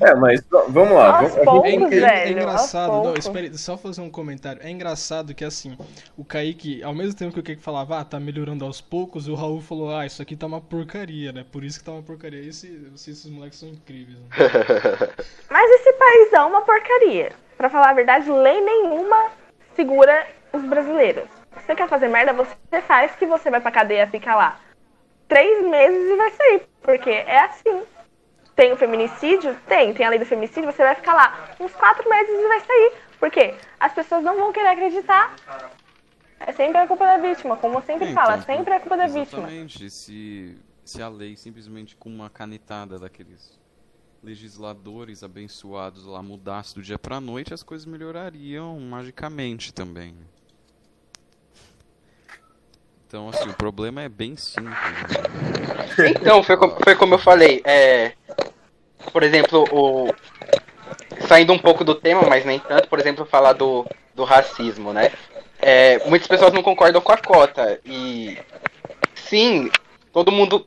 É, mas vamos lá. Vamos- poucos, É, é- é velho, engraçado, não, espere, só fazer um comentário. É engraçado que assim, o Kaique, ao mesmo tempo que o Kaique falava, ah, tá melhorando aos poucos, o Raul falou, ah, isso aqui tá uma porcaria, né? Por isso que tá uma porcaria. Esse, esse- esses moleques são incríveis, né? *laughs* Mas esse país é uma porcaria. Pra falar a verdade, lei nenhuma segura os brasileiros. Você quer fazer merda, você faz que você vai pra cadeia, fica lá três meses e vai sair. Porque é assim. Tem o feminicídio? Tem. Tem a lei do feminicídio, você vai ficar lá uns quatro meses e vai sair. Por quê? As pessoas não vão querer acreditar. É sempre a culpa da vítima, como eu sempre falo, então, sempre é a culpa da vítima. Exatamente. Se, se a lei simplesmente com uma canetada daqueles legisladores abençoados lá mudasse do dia pra noite, as coisas melhorariam magicamente também. Então, assim, o problema é bem simples. né? Então, foi, co- foi como eu falei. É, por exemplo, o, saindo um pouco do tema, mas nem tanto, por exemplo, falar do, do racismo, né? É, muitas pessoas não concordam com a cota. E sim, todo mundo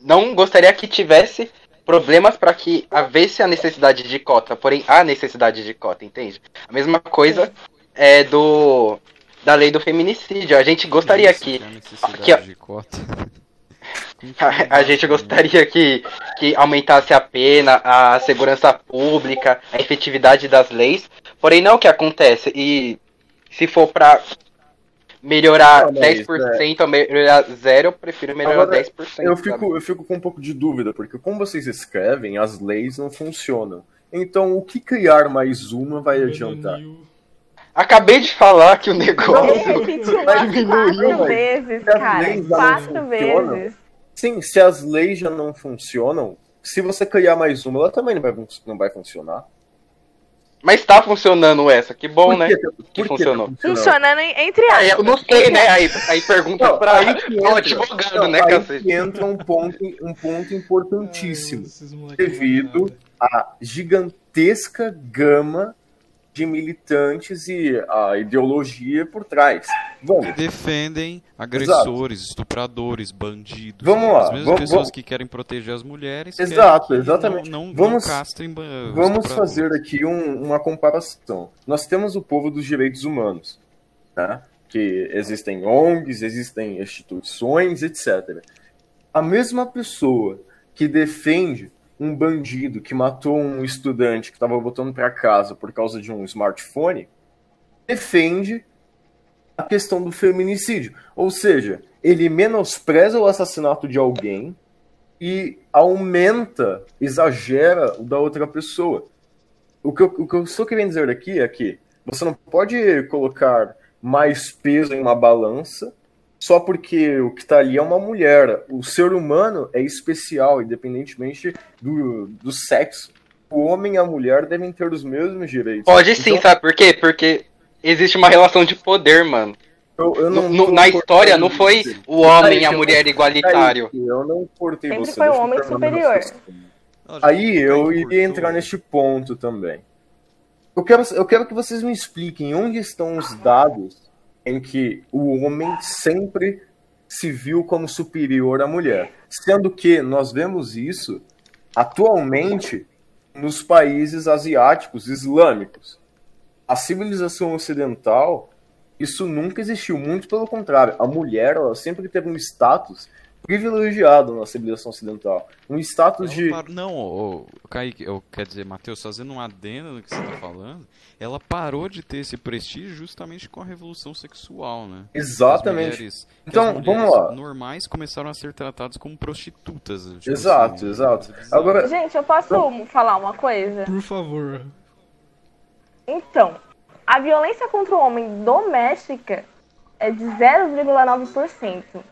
não gostaria que tivesse problemas para que havesse a necessidade de cota, porém há necessidade de cota, entende? A mesma coisa é do da lei do feminicídio. A gente gostaria Isso, que a necessidade que a- de cota. *laughs* a, a gente gostaria que, que aumentasse a pena, a segurança pública, a efetividade das leis, porém não é o que acontece. E se for pra melhorar Não, mas, 10% ou melhorar zero, eu prefiro melhorar Agora, 10%. Eu sabe? fico, eu fico com um pouco de dúvida, porque como vocês escrevem, as leis não funcionam. Então, o que criar mais uma vai adiantar? Acabei de falar que o Ele negócio. repetiu umas *laughs* Vai diminuir, quatro vezes, cara. não Quatro vezes. Sim, se as leis já não funcionam, se você criar mais uma, ela também não vai, não vai funcionar. Mas tá funcionando essa, que bom, Por né? que, tá- que funcionou? tá funcionando? Entre Ah, eu aspas. não sei, né? Aí, aí pergunta Não, pra aí entra- advogado, não, né, aí cacete? entra um ponto, um ponto importantíssimo. Ai, devido a gigantesca gama de militantes e a ideologia por trás. Vamos, defendem agressores, estupradores, bandidos. Vamos lá, As mesmas vamos- pessoas vamos- que querem proteger as mulheres. Exato, que exatamente. Não, não, Vamos- não castrem vamos fazer aqui um- uma comparação. Nós temos o povo dos direitos humanos, tá? que existem ONGs, existem instituições, etc. A mesma pessoa que defende um bandido que matou um estudante que estava voltando para casa por causa de um smartphone, defende a questão do feminicídio. Ou seja, ele menospreza o assassinato de alguém e aumenta, exagera o da outra pessoa. O que, eu, o que eu estou querendo dizer aqui é que você não pode colocar mais peso em uma balança só porque o que tá ali é uma mulher. O ser humano é especial, independentemente do, do sexo. O homem e a mulher devem ter os mesmos direitos. Pode sim, Então, sabe por quê? Porque existe uma relação de poder, mano. eu- eu No- não no- na história não foi você. o homem e a mulher igualitário. Eu não cortei Sempre você. foi o homem superior. Aí eu iria entrar neste ponto também. Eu quero, eu quero que vocês me expliquem onde estão os dados em que o homem sempre se viu como superior à mulher. Sendo que nós vemos isso atualmente nos países asiáticos islâmicos. A civilização ocidental, isso nunca existiu, muito pelo contrário. A mulher ela sempre teve um status privilegiado na civilização ocidental. Um status Ela de. par- Não, ô, ô, Kaique, eu, quer dizer, Matheus, fazendo um adendo no que você tá falando, ela parou de ter esse prestígio justamente com a revolução sexual, né? Exatamente. Mulheres, Então, vamos lá. normais começaram a ser tratadas como prostitutas. tipo Exato, assim, exato. coisa bizarra. Agora- Gente, eu posso falar uma coisa? Por favor. Então, a violência contra o homem doméstica é de 0,9%.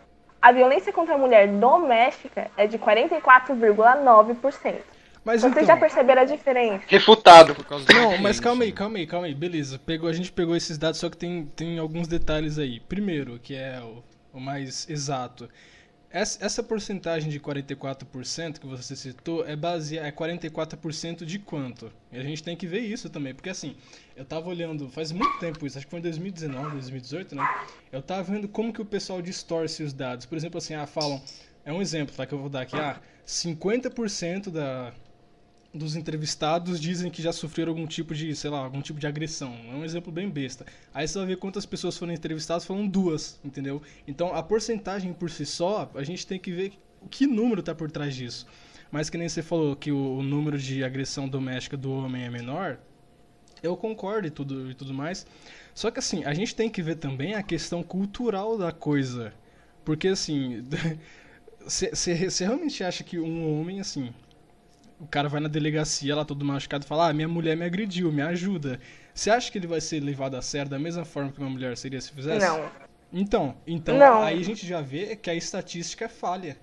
A violência contra a mulher doméstica é de 44,9%. Mas Vocês então... já perceberam a diferença? Refutado. Por causa do Não, mas calma aí, calma aí, calma aí. Beleza, pegou, a gente pegou esses dados, só que tem, tem alguns detalhes aí. Primeiro, que é o, o mais exato. Essa, porcentagem de 44% que você citou é baseada é 44% de quanto? E a gente tem que ver isso também, porque assim, eu tava olhando, faz muito tempo isso, acho que foi em 2019, 2018, né? Eu tava vendo como que o pessoal distorce os dados. Por exemplo, assim, ah, falam, é um exemplo, tá, que eu vou dar aqui, ah, 50% da dos entrevistados dizem que já sofreram algum tipo de, sei lá, algum tipo de agressão. É um exemplo bem besta. Aí você vai ver quantas pessoas foram entrevistadas, falam duas, entendeu? Então a porcentagem por si só, a gente tem que ver que número tá por trás disso. Mas que nem você falou que o, o número de agressão doméstica do homem é menor, eu concordo e tudo, e tudo mais. Só que assim, a gente tem que ver também a questão cultural da coisa. Porque assim, *laughs* você realmente acha que um homem, assim, o cara vai na delegacia lá todo machucado e fala: Ah, minha mulher me agrediu, me ajuda. Você acha que ele vai ser levado a sério da mesma forma que uma mulher seria se fizesse? Não. Então, então Não. aí a gente já vê que a estatística é falha.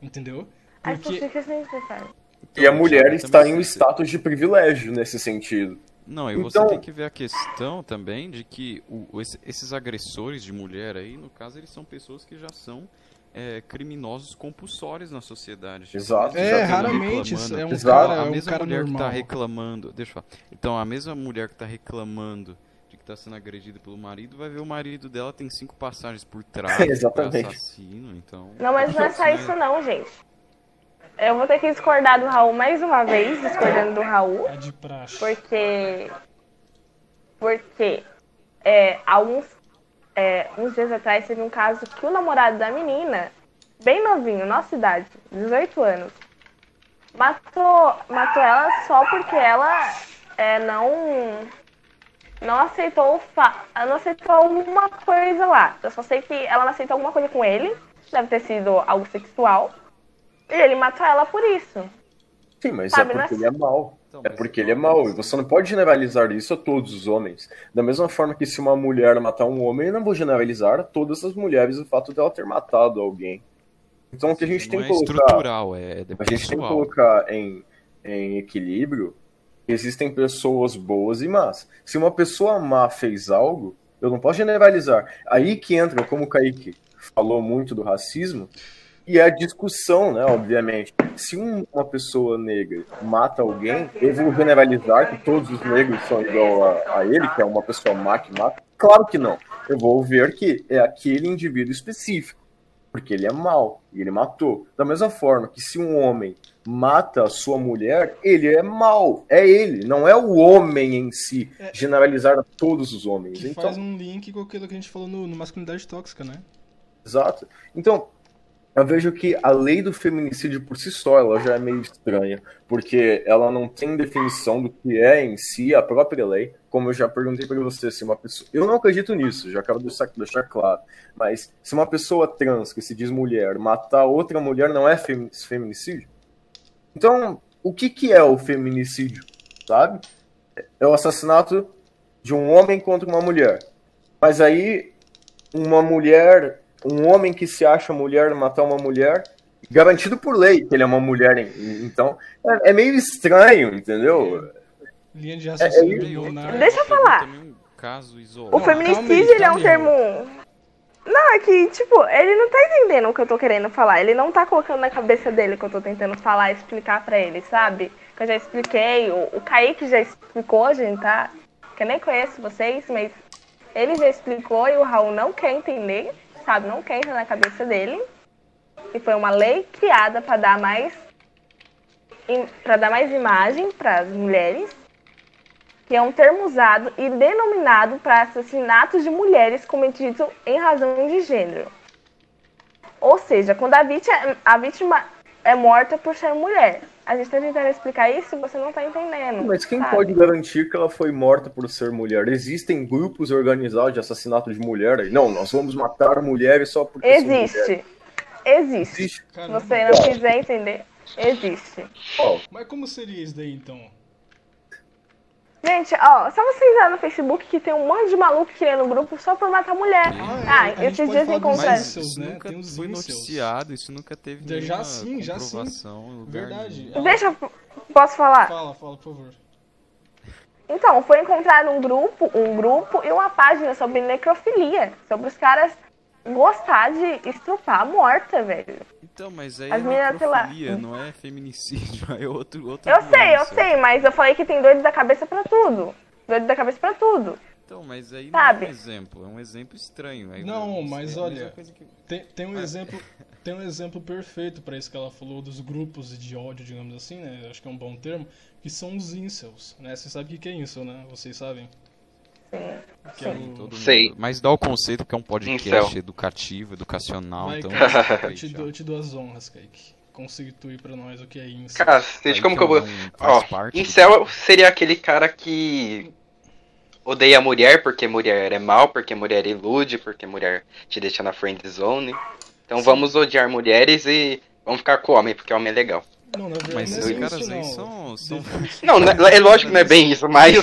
Entendeu? Porque estatísticas nem necessárias. E a mulher Também está em um status de privilégio nesse sentido. Não, e Então- você tem que ver a questão também de que o- o- esse- esses agressores de mulher aí, no caso, eles são pessoas que já são é, criminosos compulsórios na sociedade. Exato, é, raramente é um Exato. cara, a é um mesma cara mulher que normal. tá reclamando, deixa eu falar. Então, a mesma mulher que tá reclamando de que tá sendo agredida pelo marido, vai ver o marido dela tem cinco passagens por trás, *laughs* Exatamente. assassino, então... Não, mas não é só isso não, gente. Eu vou ter que discordar do Raul mais uma vez, discordando do Raul. É de praxe. Porque. Porque é, há uns, é, uns dias atrás teve um caso que o namorado da menina, bem novinho, nossa idade, 18 anos, matou, matou ela só porque ela é, não. Não aceitou não aceitou alguma coisa lá. Eu só sei que ela não aceitou alguma coisa com ele. Deve ter sido algo sexual. E ele matou ela por isso. Sim, mas Sabe, é porque ele é mau. Então, É porque ele é mau. E você não pode generalizar isso a todos os homens. Da mesma forma que se uma mulher matar um homem, eu não vou generalizar a todas as mulheres o fato dela ter matado alguém. Então o que a gente tem não que é colocar. estrutural, é, é A gente tem que colocar em, em equilíbrio que existem pessoas boas e más. Se uma pessoa má fez algo, eu não posso generalizar. Aí que entra, como o Kaique falou muito do racismo, e a discussão, né, obviamente. Se um- uma pessoa negra mata alguém, eu vou generalizar que todos os negros são igual a, a ele, que é uma pessoa má que mata? Claro que não. Eu vou ver que é aquele indivíduo específico porque ele é mau e ele matou. Da mesma forma que se um homem mata a sua mulher, ele é mau, é ele, não é o homem em si, generalizar a todos os homens. Que Então, faz um link com aquilo que a gente falou no, no masculinidade tóxica, né? exato. Então, eu vejo que a lei do feminicídio por si só, ela já é meio estranha, porque ela não tem definição do que é em si a própria lei, como eu já perguntei para você, se uma pessoa... Eu não acredito nisso, já quero deixar, deixar claro, mas se uma pessoa trans, que se diz mulher, matar outra mulher, não é femi- feminicídio? Então, o que, que é o feminicídio, sabe? É o assassinato de um homem contra uma mulher. Mas aí, uma mulher um homem que se acha mulher matar uma mulher, garantido por lei que ele é uma mulher. en- Então, é, é meio estranho, entendeu? Linha de é do Leonardo. Deixa eu falar. Um caso O isolado. Não, aí, feminicídio, ele é um termo. Não, é que, tipo, ele não tá entendendo o que eu tô querendo falar. Ele não tá colocando na cabeça dele o que eu tô tentando falar e explicar pra ele, sabe? Que eu já expliquei, o, o Kaique já explicou, gente, tá? Que eu nem conheço vocês, mas ele já explicou e o Raul não quer entender, sabe? Não quer entrar na cabeça dele. E foi uma lei criada pra dar mais. para dar mais imagem para as mulheres que é um termo usado e denominado para assassinatos de mulheres cometidos em razão de gênero. Ou seja, quando a vítima, a vítima é morta por ser mulher. A gente está tentando explicar isso e você não está entendendo. Mas quem sabe? pode garantir que ela foi morta por ser mulher? Existem grupos organizados de assassinato de mulher? Não, nós vamos matar mulheres só porque. Existe. Existe. Existe. Se Caramba. você não quiser entender, existe. Ó, Mas como seria isso daí então? Gente, ó, só você entrar no Facebook que tem um monte de maluco criando grupo só por matar mulher. Ah, a gente esses dias. Mas incels, isso né? nunca foi noticiado, isso nunca teve Já- sim, já sim. Verdade. nenhum. Ela- Deixa, eu- posso falar? Fala, fala, por favor. Então, foi encontrado um grupo, um grupo e uma página sobre necrofilia, sobre os caras gostar de estrupar a morta, velho. Então, mas aí As é meninas, sei não é feminicídio, *laughs* é outro, outra Eu sei, eu sei, mas eu falei que tem doido da cabeça pra tudo. Doido da cabeça pra tudo. Então, mas aí Sabe? não é um exemplo, é um exemplo estranho. Aí Não, mas é a olha, que- Tem, tem um exemplo, tem um exemplo perfeito pra isso que ela falou dos grupos de ódio, digamos assim, né? Acho que é um bom termo, que são os incels, né? Você sabe o que que é incel, né? Vocês sabem? Sim. Que é Sim. o- Todo Sei. mundo- Mas dá o conceito que é um podcast Incel. educativo, educacional, Vai, então. *laughs* Eu, te dou, eu te dou as honras, Kaique. Constitui pra nós o que é incel. Cacete, como que eu vou. Então, Ó, incel seria aquele cara que odeia a mulher porque mulher é mal, porque mulher ilude, porque mulher te deixa na friend zone. Então vamos odiar mulheres e vamos ficar com homem, porque homem é legal. Não, na verdade, Mas não é esses bem caras isso, aí são. são... Não, é lógico que não é bem isso, mas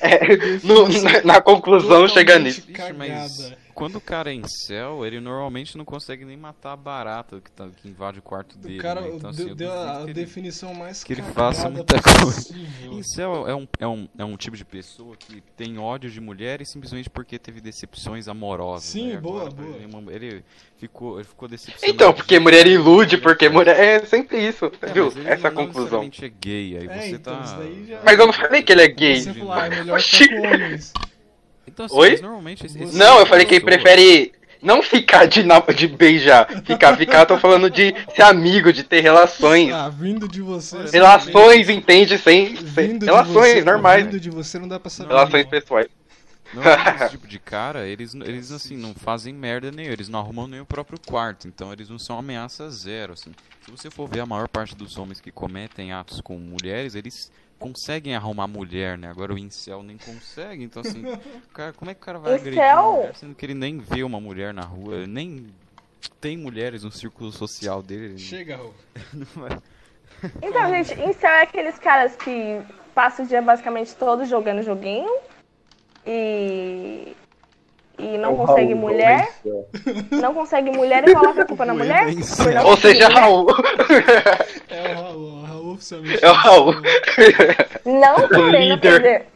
é, no- na, na conclusão chega nisso. Mas cagada. Quando o cara é incel, ele normalmente não consegue nem matar a barata que, tá, que invade o quarto dele. O cara né? Então, assim, deu, eu deu a, que definição mais que ele faça muita *laughs* coisa. possível. Incel é um, é, um, é um tipo de pessoa que tem ódio de mulheres simplesmente porque teve decepções amorosas. Sim, né? boa, Agora, boa. Ele, ele ficou, ele ficou decepcionado. Então, porque mulher ilude, porque mulher. É sempre isso, É, viu? mas ele Essa não conclusão. necessariamente é gay, aí É, você então, tá... já- Mas eu não falei que ele é gay. Você falou, ah, é melhor homens. Então, assim, Oi? normalmente... esse- esse Não, tipo eu de falei que ele prefere não ficar de, na- de beijar. Ficar, ficar, eu tô falando de ser amigo, de ter relações. Ah, vindo de você... Relações, entende? Sem. sem Vindo de relações você, normais. Vindo de você não dá pra saber. Relações não. pessoais. Normalmente *laughs* esse tipo de cara, eles, eles assim, não fazem merda nenhuma, eles não arrumam nem o próprio quarto, então eles não são ameaça zero, assim. Se você for ver a maior parte dos homens que cometem atos com mulheres, eles conseguem arrumar mulher, né? Agora o incel nem consegue, então assim, *laughs* cara, como é que o cara vai agredir uma Incel? mulher, sendo que ele nem vê uma mulher na rua, ele nem tem mulheres no círculo social dele. ele Chega, *laughs* vai- Então, gente, incel é aqueles caras que passam o dia basicamente todo jogando joguinho e. E não é consegue Raul, mulher, *laughs* não consegue mulher e coloca a culpa na mulher. é Ou seja. Raul. É o Raul, o Raul oficialmente. É o Raul. Não querendo ofender.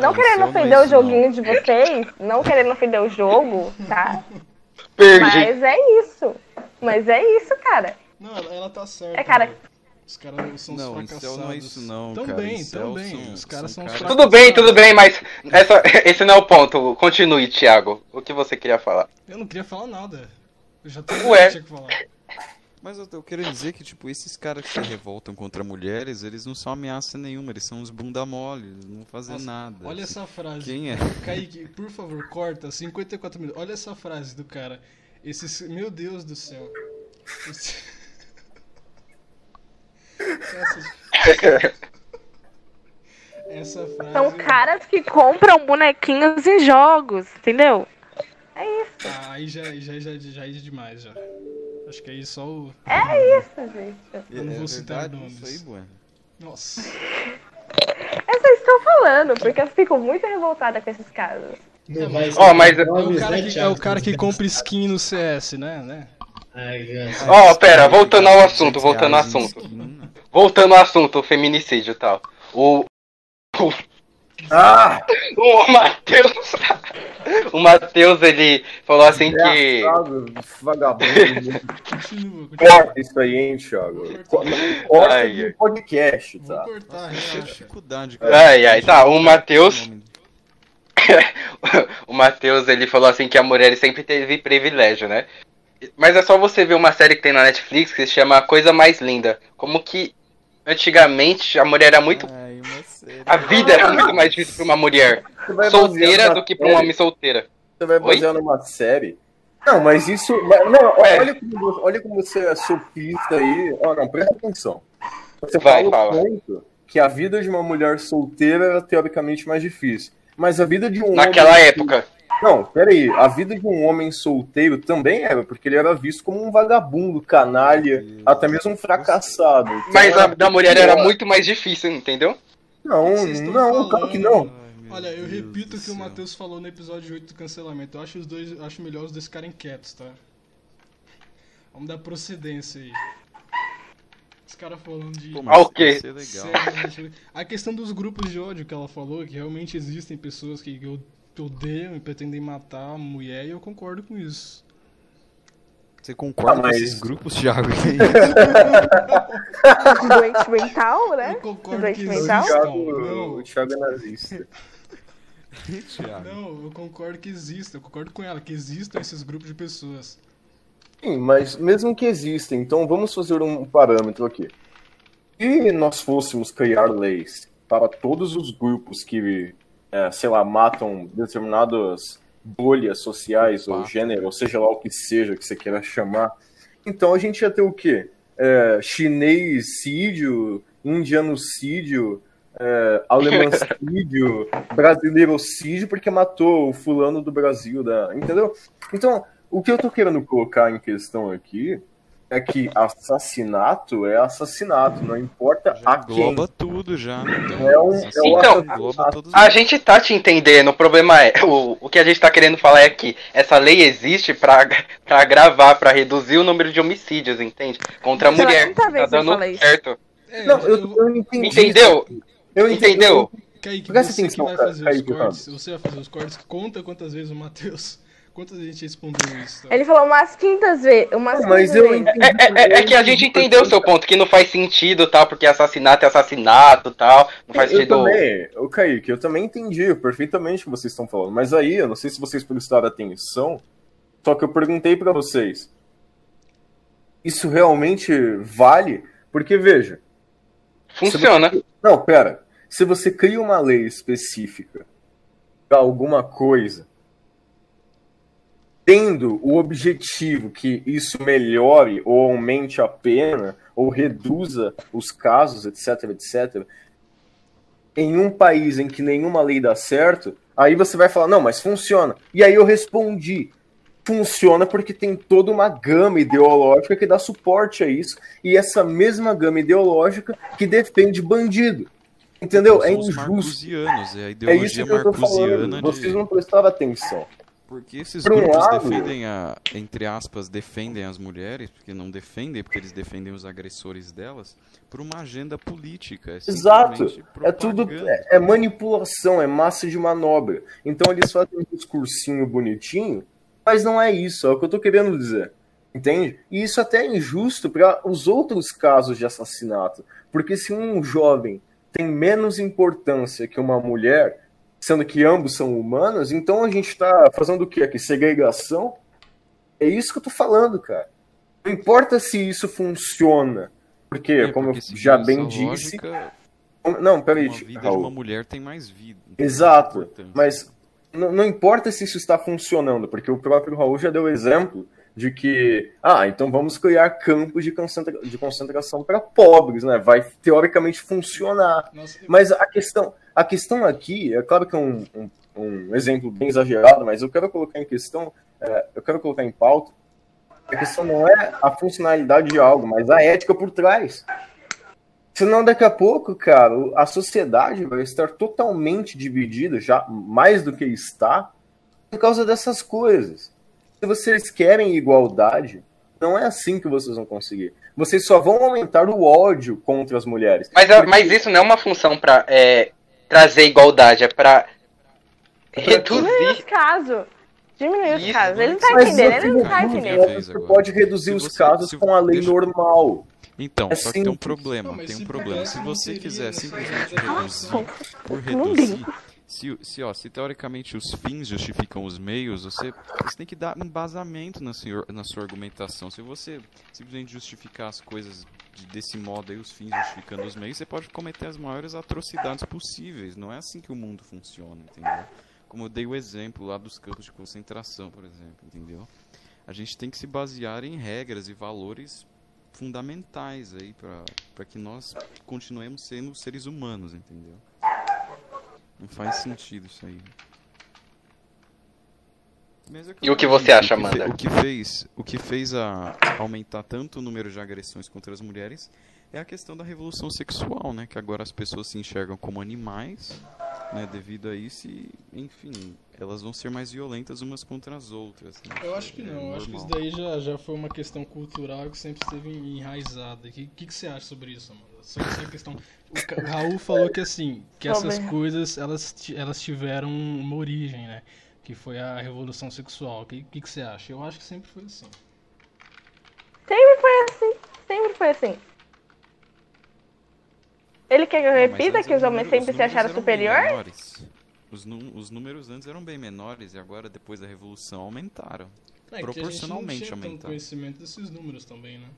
Não querendo ofender o joguinho de vocês, não querendo ofender o jogo, tá? Perdi. Mas é isso. Mas é isso, cara. Não, ela, ela tá certa. É, cara. né? Os caras são os Não, fracassados. incel não é isso não, cara. Também, Incel também. são- os caras são são, os caras- Tudo bem, tudo bem, mas essa, esse não é o ponto. Continue, Thiago. O que você queria falar? Eu não queria falar nada. Eu já tenho Ué. que falar. Mas eu, eu quero dizer que, tipo, esses caras que se revoltam contra mulheres, eles não são ameaça nenhuma, eles são uns bunda mole, eles não fazem Nossa, nada. Olha essa frase. Quem é? Kaique, por favor, corta 54 minutos. Olha essa frase do cara. Esses. Meu Deus do céu. Esse- Essa, essa frase. São caras que compram bonequinhos em jogos, entendeu? É isso. Ah, aí já, já, já, já é demais já. Acho que aí só o. É isso, gente. Eu não vou citar nomes. isso aí, bueno. Nossa. Eu só estou falando, porque eu fico muito revoltada com esses casos. Não ser Ó, mas- É o cara né, que, é o cara que compra skin no CS, né? né? Ó, pera, voltando ao assunto, voltando ao assunto. Voltando ao assunto, o feminicídio e tal. O. Ah! O Matheus. *laughs* O Matheus, ele falou assim que. Engraçado, vagabundo. *laughs* Corta isso aí, hein, Thiago. Corta ai. podcast, tá? que dificuldade, Ai, ai, tá, o Matheus- *laughs* o Matheus, ele falou assim que a mulher sempre teve privilégio, né? Mas é só você ver uma série que tem na Netflix que se chama A Coisa Mais Linda. Como que antigamente a mulher era muito. Ai. A vida era muito mais difícil pra uma mulher solteira do que pra um homem solteira. Você vai basear numa série. Não, mas isso. Não, É. olha, como, você- olha como você é sofista aí. Ó, não, presta atenção. Você Vai, fala fala. o ponto que a vida de uma mulher solteira era teoricamente mais difícil. Mas a vida de um Naquela homem. época. Não, peraí. A vida de um homem solteiro também era, porque ele era visto como um vagabundo, canalha, até mesmo um fracassado. Então, Mas a era da mulher era muito mais difícil, entendeu? Não, não, claro que não. falando- Ai, Olha, eu Deus repito o que o. Matheus falou no episódio 8 do cancelamento. Eu acho os dois, acho melhor os dois ficarem quietos, tá? Vamos dar procedência aí. Os caras falando de. Pô, Ah, quê? vai ser legal. Sério, A questão dos grupos de ódio que ela falou, que realmente existem pessoas que odeiam e pretendem matar a mulher, e eu concordo com isso. Você concorda Ah, com mas- esses grupos, Thiago? *laughs* Doente mental, né? Eu concordo Doente que O mental? existam. Thiago, Não, o Thiago é nazista. *laughs* Thiago. não, eu concordo que existam. Eu concordo com ela, que existam esses grupos de pessoas. Sim, mas mesmo que exista, então vamos fazer um parâmetro aqui. Se nós fôssemos criar leis para todos os grupos que, é, sei lá, matam determinadas bolhas sociais ou Fato. gênero, ou seja lá o que seja que você queira chamar, então a gente ia ter o quê? É, chinesídio, indianocídio, é, alemãncídio, *laughs* brasileirocídio, porque matou o fulano do Brasil, da, entendeu? Então, o que eu tô querendo colocar em questão aqui é que assassinato é assassinato, não importa Já a quem. engloba tudo já. É um, é um Então, assassinato. engloba todos A gente tá te entendendo, o problema é, o, o que a gente tá querendo falar é que essa lei existe pra, *laughs* pra agravar, pra reduzir o número de homicídios, entende? Contra a mulher. Tá eu dando certo. É, Não, eu, eu entendi. Entendeu? Eu entendi. Entendeu? Kaique, Presta você que vai fazer os cortes, você vai fazer os cortes, conta quantas vezes o Matheus, quantas vezes a gente respondeu isso. tá? Ele falou umas quintas vezes. Umas Não, mas eu vezes. entendi. É, é- é que a gente entendeu o seu ponto, que não faz sentido, tal, porque assassinato é assassinato, tal, não faz Eu sentido... também, o Kaique, eu também entendi perfeitamente o que vocês estão falando. Mas aí, eu não sei se vocês prestaram atenção, só que eu perguntei pra vocês. Isso realmente vale? Porque, veja, Funciona. Não, pera. Se você cria uma lei específica para alguma coisa, tendo o objetivo que isso melhore ou aumente a pena ou reduza os casos, etc, etc, em um país em que nenhuma lei dá certo, aí você vai falar, não, mas funciona. E aí eu respondi, funciona porque tem toda uma gama ideológica que dá suporte a isso, e essa mesma gama ideológica que defende bandido. Entendeu? É injusto. é a É ideologia isso que eu tô falando. de... Vocês não prestaram atenção. Porque esses Por grupos lado- defendem a, entre aspas, defendem as mulheres, porque não defendem, porque eles defendem os agressores delas, por uma agenda política. É Exato. É tudo. É, é manipulação, é massa de manobra. Então eles fazem um discursinho bonitinho, mas não é isso, é o que eu tô querendo dizer. Entende? E isso até é injusto para os outros casos de assassinato. Porque se um jovem tem menos importância que uma mulher, sendo que ambos são humanos, então a gente tá fazendo o quê aqui? Segregação? É isso que eu tô falando, cara. Não importa se isso funciona. Porque, É, como porque eu seguindo já bem disse. lógica, Não, peraí, uma vida de Raul. uma mulher tem mais vida. Exato, importância. mas não, não importa se isso está funcionando, porque o próprio Raul já deu exemplo de que, ah, então vamos criar campos de, concentra de concentração para pobres, né? Vai teoricamente funcionar. Nossa, Mas a questão, a questão aqui, é claro que é um, um, um exemplo bem exagerado, mas eu quero colocar em questão, é, eu quero colocar em pauta, a questão não é a funcionalidade de algo, mas a ética por trás. Senão, daqui a pouco, cara, a sociedade vai estar totalmente dividida, já mais do que está, Por causa dessas coisas. Se vocês querem igualdade, não é assim que vocês vão conseguir. Vocês só vão aumentar o ódio contra as mulheres. Mas, Porque... mas isso não é uma função para é, trazer igualdade, é para reduzir. Diminuir os casos. Diminuir os casos. Ele não tá entendendo, ele não tá entendendo. Você pode reduzir os casos com a lei normal. Então, é só que tem um problema, não, tem um problema. Se você quiser simplesmente reduzir por reduzir, se, se, ó, se teoricamente os fins justificam os meios, você, você tem que dar embasamento na, senhor, na sua argumentação. Se você simplesmente justificar as coisas de, desse modo aí, os fins justificando os meios, você pode cometer as maiores atrocidades possíveis. Não é assim que o mundo funciona, entendeu? Como eu dei o exemplo lá dos campos de concentração, por exemplo, entendeu? A gente tem que se basear em regras e valores fundamentais aí para que nós continuemos sendo seres humanos, entendeu? Não faz sentido isso aí. E o que você acha, Amanda? O que fez, o que fez a aumentar tanto o número de agressões contra as mulheres é a questão da revolução sexual, né? Que agora as pessoas se enxergam como animais, né? Devido a isso e, enfim, elas vão ser mais violentas umas contra as outras. Né? Eu acho que não, é eu acho que isso daí já, já foi uma questão cultural que sempre esteve enraizada. O que, que, que você acha sobre isso, Amanda? Sobre essa questão. O Raul falou que assim, que essas coisas elas, elas tiveram uma origem, né? Que foi a revolução sexual. O que, que, que você acha? Eu acho que sempre foi assim. Sempre foi assim. Sempre foi assim. Ele quer que eu repita que os homens sempre se acharam superiores? Os, os números antes eram bem menores e agora, depois da revolução, aumentaram. É, proporcionalmente a gente não tinha aumentaram. conhecimento desses números também, né?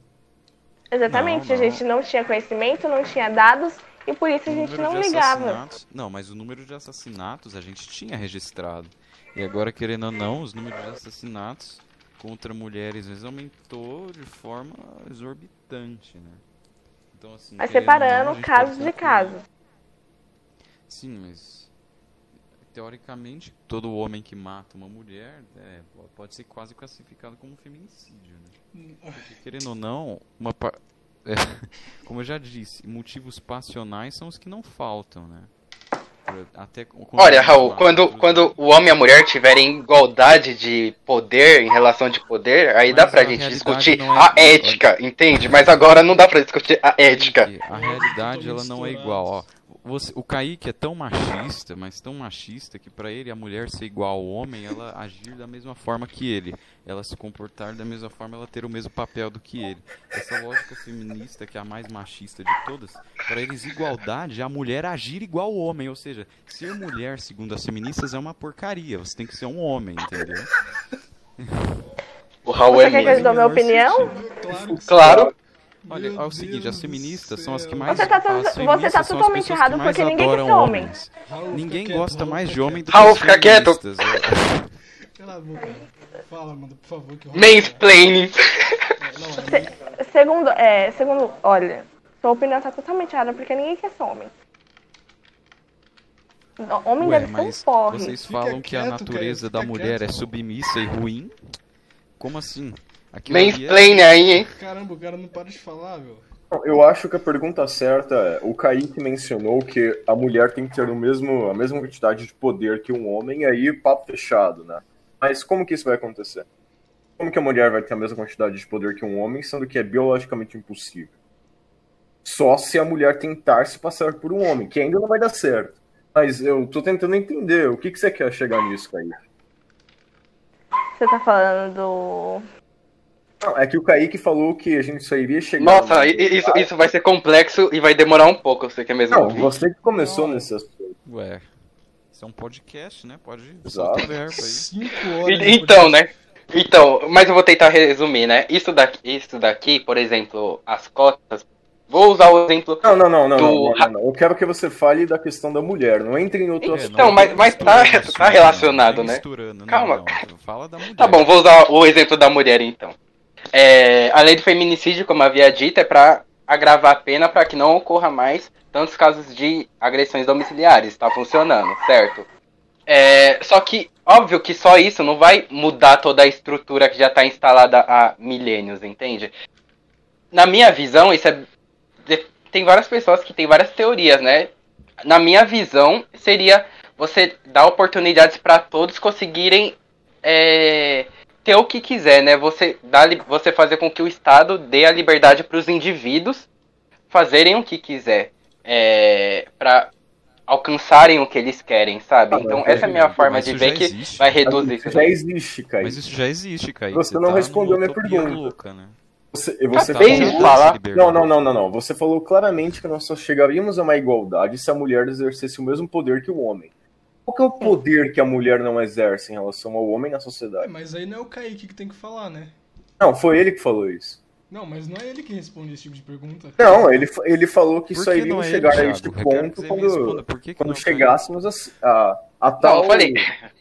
Exatamente, não, não. a gente não tinha conhecimento, não tinha dados e por isso a gente não ligava. Não, mas o número de assassinatos a gente tinha registrado. E agora, querendo ou não, os números de assassinatos contra mulheres vezes aumentou de forma exorbitante, né? Então, assim, mas separando casos de casos. Sim, mas teoricamente todo homem que mata uma mulher é, pode ser quase classificado como feminicídio, né? Porque, querendo ou não, uma *laughs* é, como eu já disse, motivos passionais são os que não faltam, né? Até Olha, Raul, quando, quando o homem e a mulher tiverem igualdade de poder, em relação de poder, aí Mas dá pra gente discutir é a ética, entende? Mas agora não dá pra discutir a ética. A realidade, ela não é igual, ó você, o Kaique é tão machista, mas tão machista que para ele a mulher ser igual ao homem, ela agir da mesma forma que ele, ela se comportar da mesma forma, ela ter o mesmo papel do que ele. Essa lógica feminista que é a mais machista de todas, para eles igualdade é a mulher agir igual ao homem, ou seja, ser mulher segundo as feministas é uma porcaria, você tem que ser um homem, entendeu? O Raul você é quer que eu dou minha opinião? Claro. claro. Olha, é o seguinte, as feministas são as que mais. Você tá, você tá totalmente errado porque ninguém quer ser homem. Ninguém gosta mais de homem do que Raul, fica quieto! Cala a boca. Fala, mano, por favor. Que Mansplaining! É, é segundo, é, segundo, olha, sua opinião tá totalmente errada porque ninguém quer ser homem. Homem Ué, deve ser um porre. Vocês falam que a natureza da mulher é submissa e ruim? Como assim? Mansplain é... aí, hein? Caramba, o cara não para de falar, meu. Eu acho que a pergunta certa é: o Kaique mencionou que a mulher tem que ter o mesmo, a mesma quantidade de poder que um homem, e aí papo fechado, né? Mas como que isso vai acontecer? Como que a mulher vai ter a mesma quantidade de poder que um homem, sendo que é biologicamente impossível? Só se a mulher tentar se passar por um homem, que ainda não vai dar certo. Mas eu tô tentando entender, o que, que você quer chegar nisso, Kaique? Você tá falando do não, é que o Kaique falou que a gente só iria chegar. Nossa, no... isso, isso vai ser complexo e vai demorar um pouco, você quer mesmo Não, ouvir? você que começou não. nesse assunto. Ué. Isso é um podcast, né? Pode Exato. verbo aí. Cinco horas. Então, né? Então, mas eu vou tentar resumir, né? Isso daqui, isso daqui, por exemplo, as cotas. Vou usar o exemplo. Não, não, não, não, do... não, não, não, Eu quero que você fale da questão da mulher. Não entre em outro é, assunto. Então, mas, mas tá, tá relacionado, né? Calma. Fala da mulher. Tá bom, vou usar o exemplo da mulher então. É, a lei do feminicídio, como havia dito, é para agravar a pena para que não ocorra mais tantos casos de agressões domiciliares. Está funcionando, certo? É, só que, óbvio que só isso não vai mudar toda a estrutura que já está instalada há milênios, entende? Na minha visão, isso é. Tem várias pessoas que têm várias teorias, né? Na minha visão, seria você dar oportunidades para todos conseguirem é, ter o que quiser, né? Você, dá, você fazer com que o Estado dê a liberdade para os indivíduos fazerem o que quiser. É, para alcançarem o que eles querem, sabe? Ah, Então mas essa é a minha forma de ver que existe. vai reduzir. Isso já existe, Kaique. Mas isso já existe, Kaique. Você não tá respondeu minha pergunta. Louca, né? Você, você Acabei falou- falar. Não, não, não, não, não. Você falou claramente que nós só chegaríamos a uma igualdade se a mulher exercesse o mesmo poder que o homem. Qual que é o poder que a mulher não exerce em relação ao homem na É, sociedade? mas aí não é o Kaique que tem que falar, né? Não, foi ele que falou isso. Não, mas não é ele que responde esse tipo de pergunta. Não, ele, ele falou que que iríamos não é chegar ele, a este ponto responda, quando, que quando não é chegássemos a, a, a Não, tal. eu falei.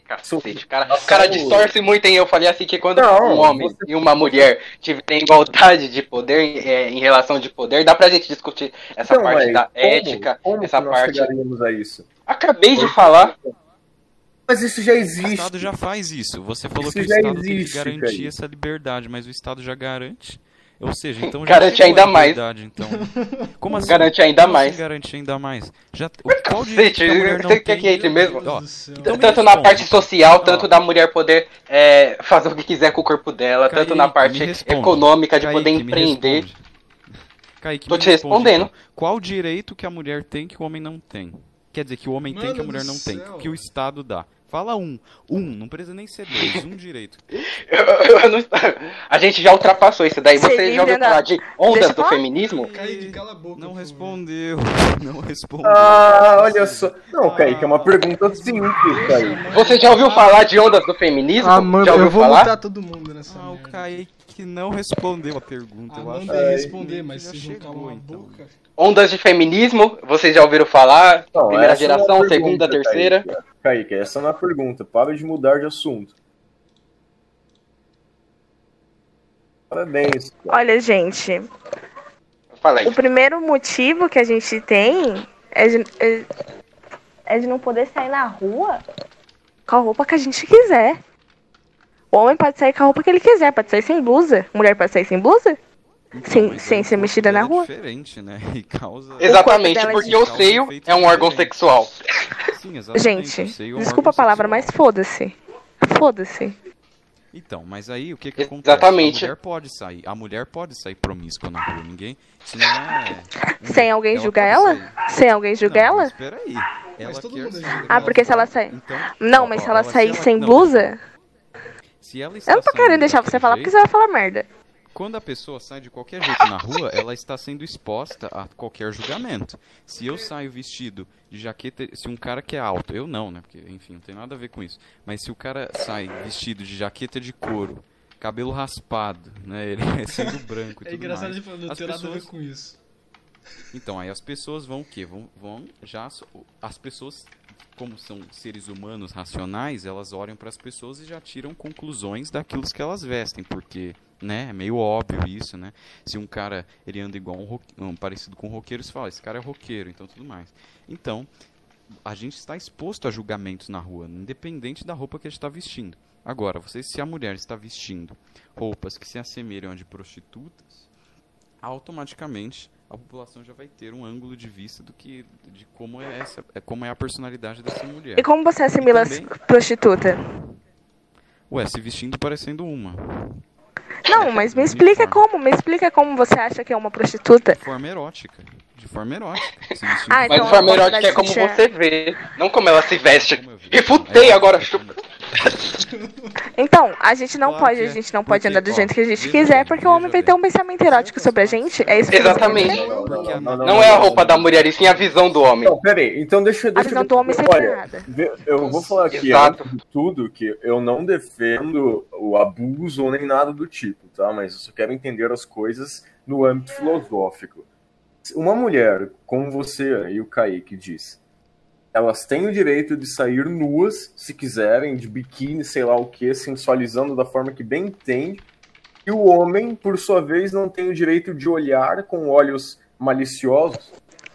Cacete, cara, o cara distorce muito, hein? Eu falei assim que quando Não, um homem você- e uma mulher tiverem igualdade de poder é, em relação de poder, dá pra gente discutir essa Então, parte mas da como- ética, como essa parte. a isso? Acabei de falar. Mas isso já O existe. Estado já faz isso. Você falou Isso que o Estado tem que existe, garantir Kaique. essa liberdade, mas o Estado já garante. Ou seja, então já Garante ainda a mais. liberdade, Então. *laughs* Como assim? Garante ainda Como assim mais. garante ainda mais. Já, o- qual direito que a mulher não tem? que entre mesmo? Ó, então- tanto me na parte social, tanto da mulher poder é, fazer o que quiser com o corpo dela, tanto Kaique, na parte econômica de poder Kaique, me empreender. Kaique, Tô te responde, respondendo. então. Qual direito que a mulher tem que o homem não tem? Quer dizer, que o homem tem que a Mano mulher do não tem, céu. que o Estado dá. Fala um. Um, não precisa nem ser dois, um direito. *laughs* Eu- eu- não- a gente já ultrapassou isso daí. Você Sim, já ouviu falar de ondas do feminismo? Kaique, cala a boca. Não respondeu. *laughs* Não respondeu. Ah, olha só. Não, Kaique, é uma pergunta simples, Kaique. Você já ouviu falar de ondas do feminismo? Ah, mano, já ouviu eu vou falar? mutar todo mundo nessa Ah, o merda. Kaique não respondeu a pergunta, eu acho. mandei Ai, responder, mas já vocês não chegou, calam a então. boca. Ondas de feminismo, vocês já ouviram falar? Não, Primeira é geração, pergunta, segunda, Kaique. terceira. Kaique, essa não é a pergunta. Para de mudar de assunto. Parabéns. cara. Olha, gente, o primeiro motivo que a gente tem é de, é, é de não poder sair na rua com a roupa que a gente quiser. O homem pode sair com a roupa que ele quiser, pode sair sem blusa. Mulher pode sair sem blusa? Então, Sem- mas sem o ser mexida na é rua? diferente, né? *laughs* E causa... Exatamente, é porque o seio é um órgão sexual. Sim, exatamente. Gente, é um desculpa a palavra, sexual. mas foda-se. Foda-se. Então, mas aí o que que acontece? Exatamente. A mulher pode sair, a mulher pode sair promíscua na rua, ninguém. Isso não é. *laughs* Sem alguém julgar ela? sair. Sem alguém julgar Não, ela? mas Espera aí. Ela todo quer Ah, porque se ela sair. Então, Não, ó, mas ó, se ela se sair sem não, blusa. Se ela está Eu não tô querendo deixar você falar porque você vai falar merda. Quando a pessoa sai de qualquer jeito na rua, ela está sendo exposta a qualquer julgamento. Se eu saio vestido de jaqueta, se um cara que é alto, eu não, né? Porque, enfim, não tem nada a ver com isso. Mas se o cara sai vestido de jaqueta de couro, cabelo raspado, né? Ele *laughs* é sendo branco e É tudo engraçado mais. de falar, não As tem nada a ver pessoas- com isso. Então, aí as pessoas vão o quê? Vão, vão já. As pessoas, como são seres humanos racionais, elas olham para as pessoas e já tiram conclusões daquilo que elas vestem, porque, né, é meio óbvio isso, né? Se um cara ele anda igual um, um parecido com um roqueiro, você fala, esse cara é roqueiro, então tudo mais. Então, a gente está exposto a julgamentos na rua, independente da roupa que a gente está vestindo. Agora, você, se a mulher está vestindo roupas que se assemelham a de prostitutas, automaticamente a população já vai ter um ângulo de vista do que de como é essa é como é a personalidade dessa mulher. E como você assimila as também- prostituta? Ué, se vestindo parecendo uma. Não, mas me explica como, me explica como você acha que é uma prostituta. De forma erótica. De forma erótica. Ah, Mas então de forma pode erótica é como você vê, não como ela se veste. Refutei É agora, chupa. Então, a gente não Claro pode, a é. gente não pode Porque, andar do jeito que a gente quiser, porque o homem vai ter um pensamento erótico sobre a gente. É isso que você quer Exatamente. dizer? Não, não, não, não, Não é a roupa da mulher, e sim a visão do homem. Não, peraí. Então deixa, deixa visão eu- do homem sempre Olha, errada. vê- eu vou falar aqui, Exato. antes de tudo, que eu não defendo o abuso ou nem nada do tipo, tá? Mas eu só quero entender as coisas no âmbito filosófico. Uma mulher, como você e o Kaique diz, elas têm o direito de sair nuas, se quiserem, de biquíni, sei lá o que, sensualizando da forma que bem entende. E o homem, por sua vez, não tem o direito de olhar com olhos maliciosos.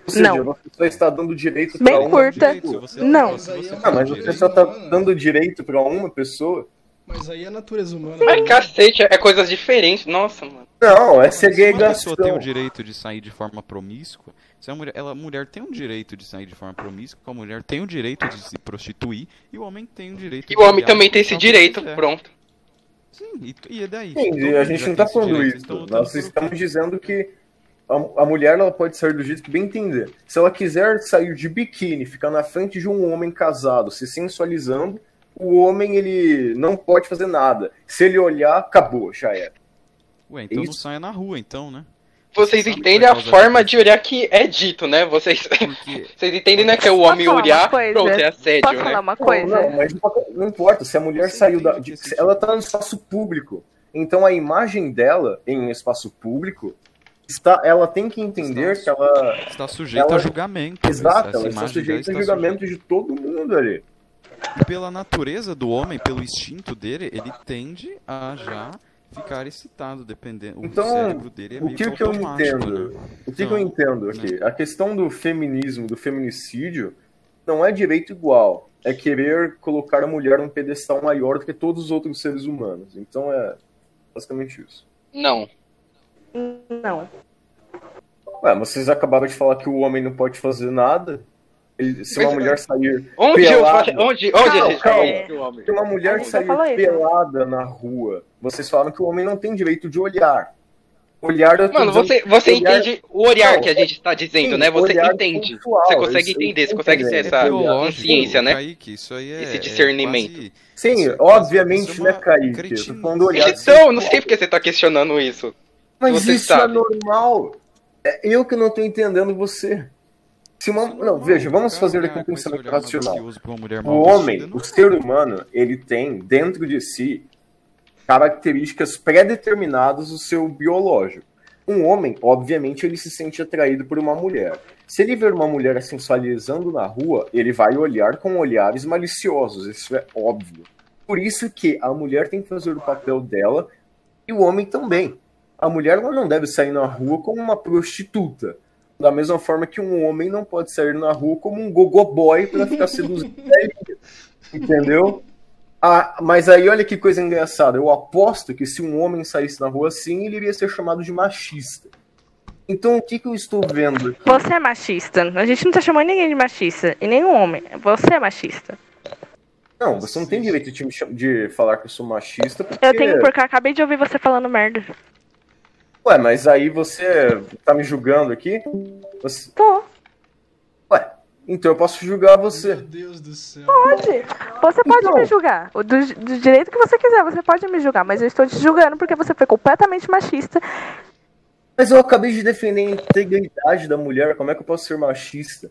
Ou seja, Não. você só está dando direito Bem para uma curta. Direito, você- Não. você ah, mas você direito- só tá dando direito pra uma pessoa? Mas aí é a natureza humana. Mas cacete, é coisas diferentes. Nossa, mano. Não, é Se uma pessoa tem o direito de sair de forma promíscua, Se a mulher, ela, a mulher tem um direito de sair de forma promíscua, a mulher tem o direito de se prostituir e o homem tem o direito E o homem também tem esse o direito, quiser. pronto. Sim, e, e é daí? A gente não tá esse falando direito, isso. eles tão lutando Nós estamos dizendo que a, a mulher ela pode sair do jeito que bem entender. Se ela quiser sair de biquíni, ficar na frente de um homem casado, se sensualizando, o homem ele não pode fazer nada. Se ele olhar, acabou, já era. Ué, então não Isso. saia na rua, então, né? Vocês Sabe entendem a forma de olhar que é dito, né? Vocês, Porque *laughs* vocês entendem, né? Que é o homem olhar, pronto, é assédio, Posso né? falar uma Não, coisa? Não, mas não- não importa. Se a mulher Você saiu da. de- ela tá no espaço público. Então a imagem dela em espaço público está. Ela tem que entender Está- que ela. está sujeita Ela- a julgamento. Exato, ela está sujeita a julgamento de todo mundo ali. E pela natureza do homem, pelo instinto dele, ele tende a já ficar excitado, dependendo. Então, o cérebro dele é o meio que que eu entendo? né? O que, que Então, eu entendo aqui? A questão do feminismo, do feminicídio, não é direito igual. É querer colocar a mulher num pedestal maior do que todos os outros seres humanos. Então é basicamente isso. Não. Não. Ué, mas vocês acabaram de falar que o homem não pode fazer nada. Se uma mulher sair. Onde eu Pelado. falei, onde, onde Calma, calma. Se uma mulher sair isso. pelada na rua, vocês falaram que o homem não tem direito de olhar. Olhar eu Mano, você, você olhar- entende o olhar Não, que a gente está dizendo, sim, né? Você entende. sensual, Você consegue eu entender, você consegue ter entendendo. essa consciência, né? Kaique, isso aí é, Esse é discernimento. quase- Sim, isso é obviamente, né, é uma Kaique? Eu tô cretinice. falando olhar Então, não sei porque você tá questionando isso. Mas Você isso sabe. é normal. É eu que não tô entendendo você. Se uma... Não, veja, vamos fazer olhar aqui um pensamento racional. O homem, o é. ser humano, ele tem dentro de si características pré-determinadas do seu biológico. Um homem, obviamente, ele se sente atraído por uma mulher. Se ele ver uma mulher sensualizando na rua, ele vai olhar com olhares maliciosos, isso é óbvio. Por isso que a mulher tem que fazer o papel dela e o homem também. A mulher não deve sair na rua como uma prostituta. Da mesma forma que um homem não pode sair na rua como um gogoboy para ficar *laughs* seduzindo. Entendeu? Ah, mas aí olha que coisa engraçada. Eu aposto que se um homem saísse na rua assim, ele iria ser chamado de machista. Então o que, que eu estou vendo aqui? Você é machista. A gente não tá chamando ninguém de machista. E nenhum homem. Você é machista. Não, você não tem direito de, de falar que eu sou machista porque. Eu tenho porque eu acabei de ouvir você falando merda. Ué, mas aí você tá me julgando aqui? Você- Tô. Ué, então eu posso julgar você. Meu Deus do céu. Pode. Você pode Então. me julgar. O Do, do direito que você quiser, você pode me julgar. Mas eu estou te julgando porque você foi completamente machista. Mas eu acabei de defender a integridade da mulher, como é que eu posso ser machista?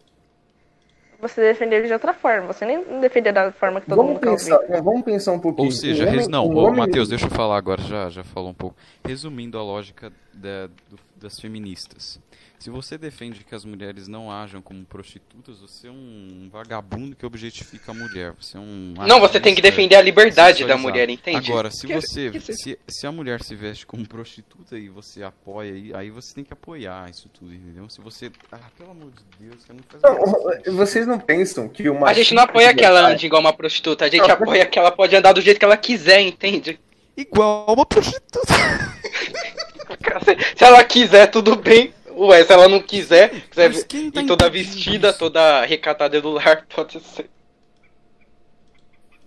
Você defendeu de outra forma. Você nem defendeu da forma que todo Vamos mundo quer pensar, ouvir. não, vamos pensar um pouquinho. Ou seja, Um homem- res... não, um homem- Matheus, deixa eu falar agora, já, já falou um pouco. Resumindo a lógica da- do- das feministas. Se você defende que as mulheres não ajam como prostitutas, você é um vagabundo que objetifica a mulher. Você é um. Não, você tem que defender a liberdade da mulher, entende? Agora, se você. Se, se a mulher se veste como prostituta e você apoia, aí, você tem que apoiar isso tudo, entendeu? Se você. Ah, pelo amor de Deus, cara, não faz Não, vocês não pensam que uma A gente não apoia que ela ande igual uma prostituta, a gente Não, apoia que ela pode andar do jeito que ela quiser, entende? Igual uma prostituta. *laughs* Se ela quiser, tudo bem. Ué, se ela não quiser, quiser tá ir toda vestida, isso? toda recatada do lar, *laughs* pode ser.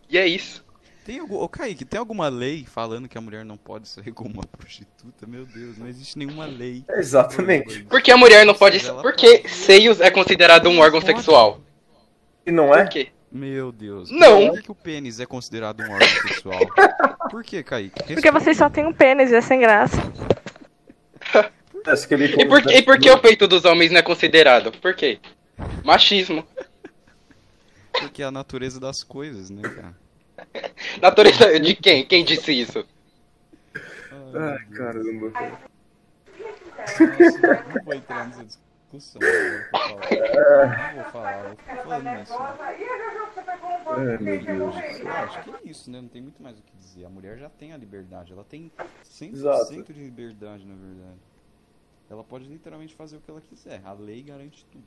E é isso. Tem algum. Ô, Kaique, tem alguma lei falando que a mulher não pode sair *laughs* como uma prostituta? Meu Deus, não existe nenhuma lei. *laughs* Exatamente. Por que a mulher não pode. Ela Por que pode. seios é considerado um órgão Pode. sexual? E não é? Por quê? Meu Deus. Não. Por que o pênis é considerado um órgão sexual? Por que, Kaique? Porque vocês só têm um pênis e é sem graça. Essa que ele E por, que- e por que o peito dos homens não é considerado? Por quê? Machismo. Porque é a natureza das coisas, né, cara? *laughs* Natureza de quem? Quem disse isso? Ai, caramba. Nossa, não vou entrar nessa discussão. né, Não vou falar. Não vou falar, eu falando isso. Ai, meu Deus. Eu acho que é isso, né? Não tem muito mais o que dizer. A mulher já tem a liberdade. Ela tem 100% Exato. de liberdade, na verdade. Ela pode literalmente fazer o que ela quiser. A lei garante tudo.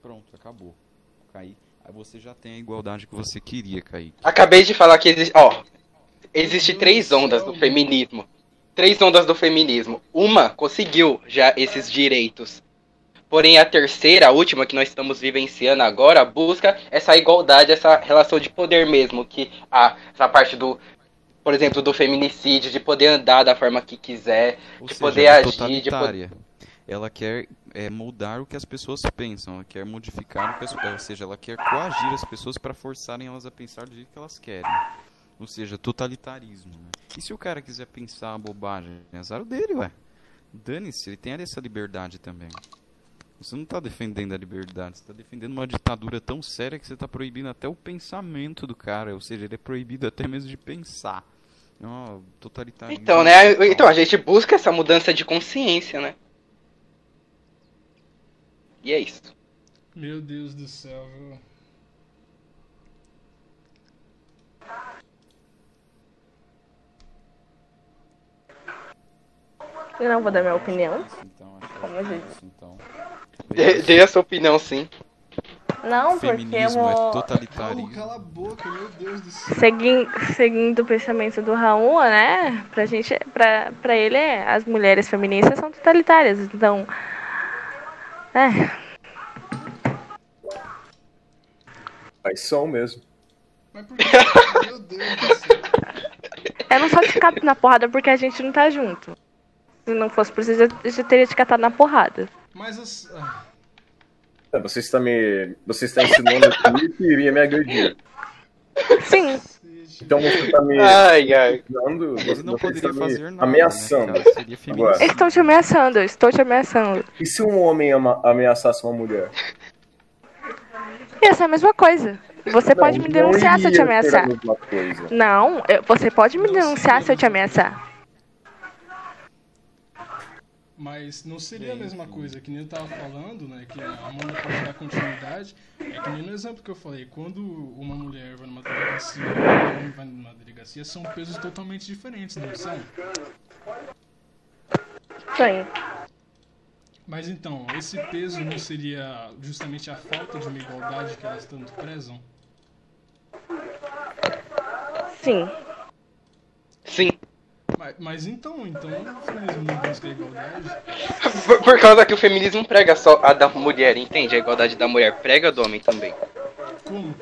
Pronto, acabou. Aí você já tem a igualdade que você queria, Kaique. Acabei de falar que existe. Ó, existe três ondas do feminismo. Três ondas do feminismo. Uma conseguiu já esses direitos. Porém, a terceira, a última que nós estamos vivenciando agora, busca essa igualdade, essa relação de poder mesmo, que a, essa parte do, por exemplo, do feminicídio, de poder andar da forma que quiser, Ou de seja, poder é agir, de poder... Ela quer é, moldar o que as pessoas pensam, ela quer modificar o que as, ou seja, ela quer coagir as pessoas para forçarem elas a pensar do jeito que elas querem. Ou seja, totalitarismo. Né? E se o cara quiser pensar bobagem, é azar dele, ué. Dane-se, ele tem essa liberdade também. Você não está defendendo a liberdade, você está defendendo uma ditadura tão séria que você está proibindo até o pensamento do cara, ou seja, ele é proibido até mesmo de pensar. Uma totalitarismo. Então, né? Então a gente busca essa mudança de consciência, né? E é isso. Meu Deus do céu, viu? Eu não vou dar minha opinião. Então, acho que Como é eu disse. isso, então. Dê, dê a sua opinião, sim. Não, porque eu Feminismo é totalitarismo. cala a boca, meu Deus do céu. Segui- seguindo o pensamento do Raul, né? Pra gente, pra, pra ele, as mulheres feministas são totalitárias. Então, é, Mas são mesmo. Mas por que? Meu Deus do céu. eu não só te cato na porrada porque a gente não tá junto. Se não fosse preciso, eu já teria te catado na porrada. Mas as. ah, É, Você está me. Você está ensinando aqui *laughs* que iria me agredir. Sim. Então você está me Ai, ai. ensinando. Você não está poderia me fazer nada. ameaçando. Né, Agora. feminicídio. eu estou te ameaçando, eu estou te ameaçando. E se um homem ama- ameaçasse uma mulher? Essa é a mesma coisa. Você pode Não, me não denunciar se eu te ameaçar. Não, eu- você pode me Não denunciar se eu te ameaçar. Mas não seria a mesma sim. coisa, que nem eu tava falando, né? Que a Amanda pode dar continuidade. É que nem no exemplo que eu falei, quando uma mulher vai numa delegacia e um homem vai numa delegacia, são pesos totalmente diferentes, não são? Sim. Mas então, esse peso não seria justamente a falta de uma igualdade que elas tanto prezam? Sim. Sim. Mas, mas então, então o feminismo não busca a igualdade? Por, por causa que o feminismo prega só a da mulher, entende? A igualdade da mulher prega a do homem também. Como?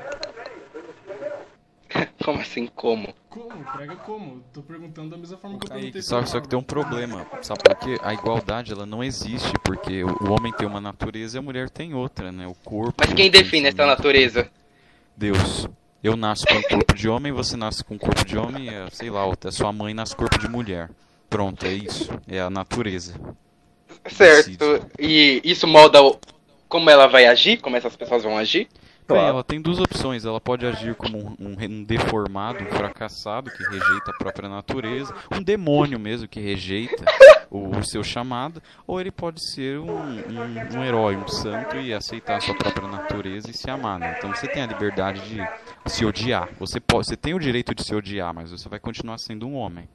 *laughs* Como assim, como? Como? Prega como? Tô perguntando da mesma forma que eu perguntei só, só que tem um problema, sabe por quê? A igualdade ela não existe, porque o, homem tem uma natureza e a mulher tem outra, né? O corpo. Mas quem define essa natureza? Deus. Eu nasço com corpo de homem, você nasce com corpo de homem, é, sei lá, até sua mãe nasce com corpo de mulher. Pronto, é isso. É a natureza. Certo. E isso molda como ela vai agir? Como essas pessoas vão agir? Bem, Claro. ela tem duas opções. Ela pode agir como um, um um deformado, um fracassado que rejeita a própria natureza, um demônio mesmo que rejeita o, o seu chamado, ou ele pode ser um, um- um herói, um santo e aceitar a sua própria natureza e se amar. né? Então você tem a liberdade de se odiar. Você, pode, você tem o direito de se odiar, mas você vai continuar sendo um homem.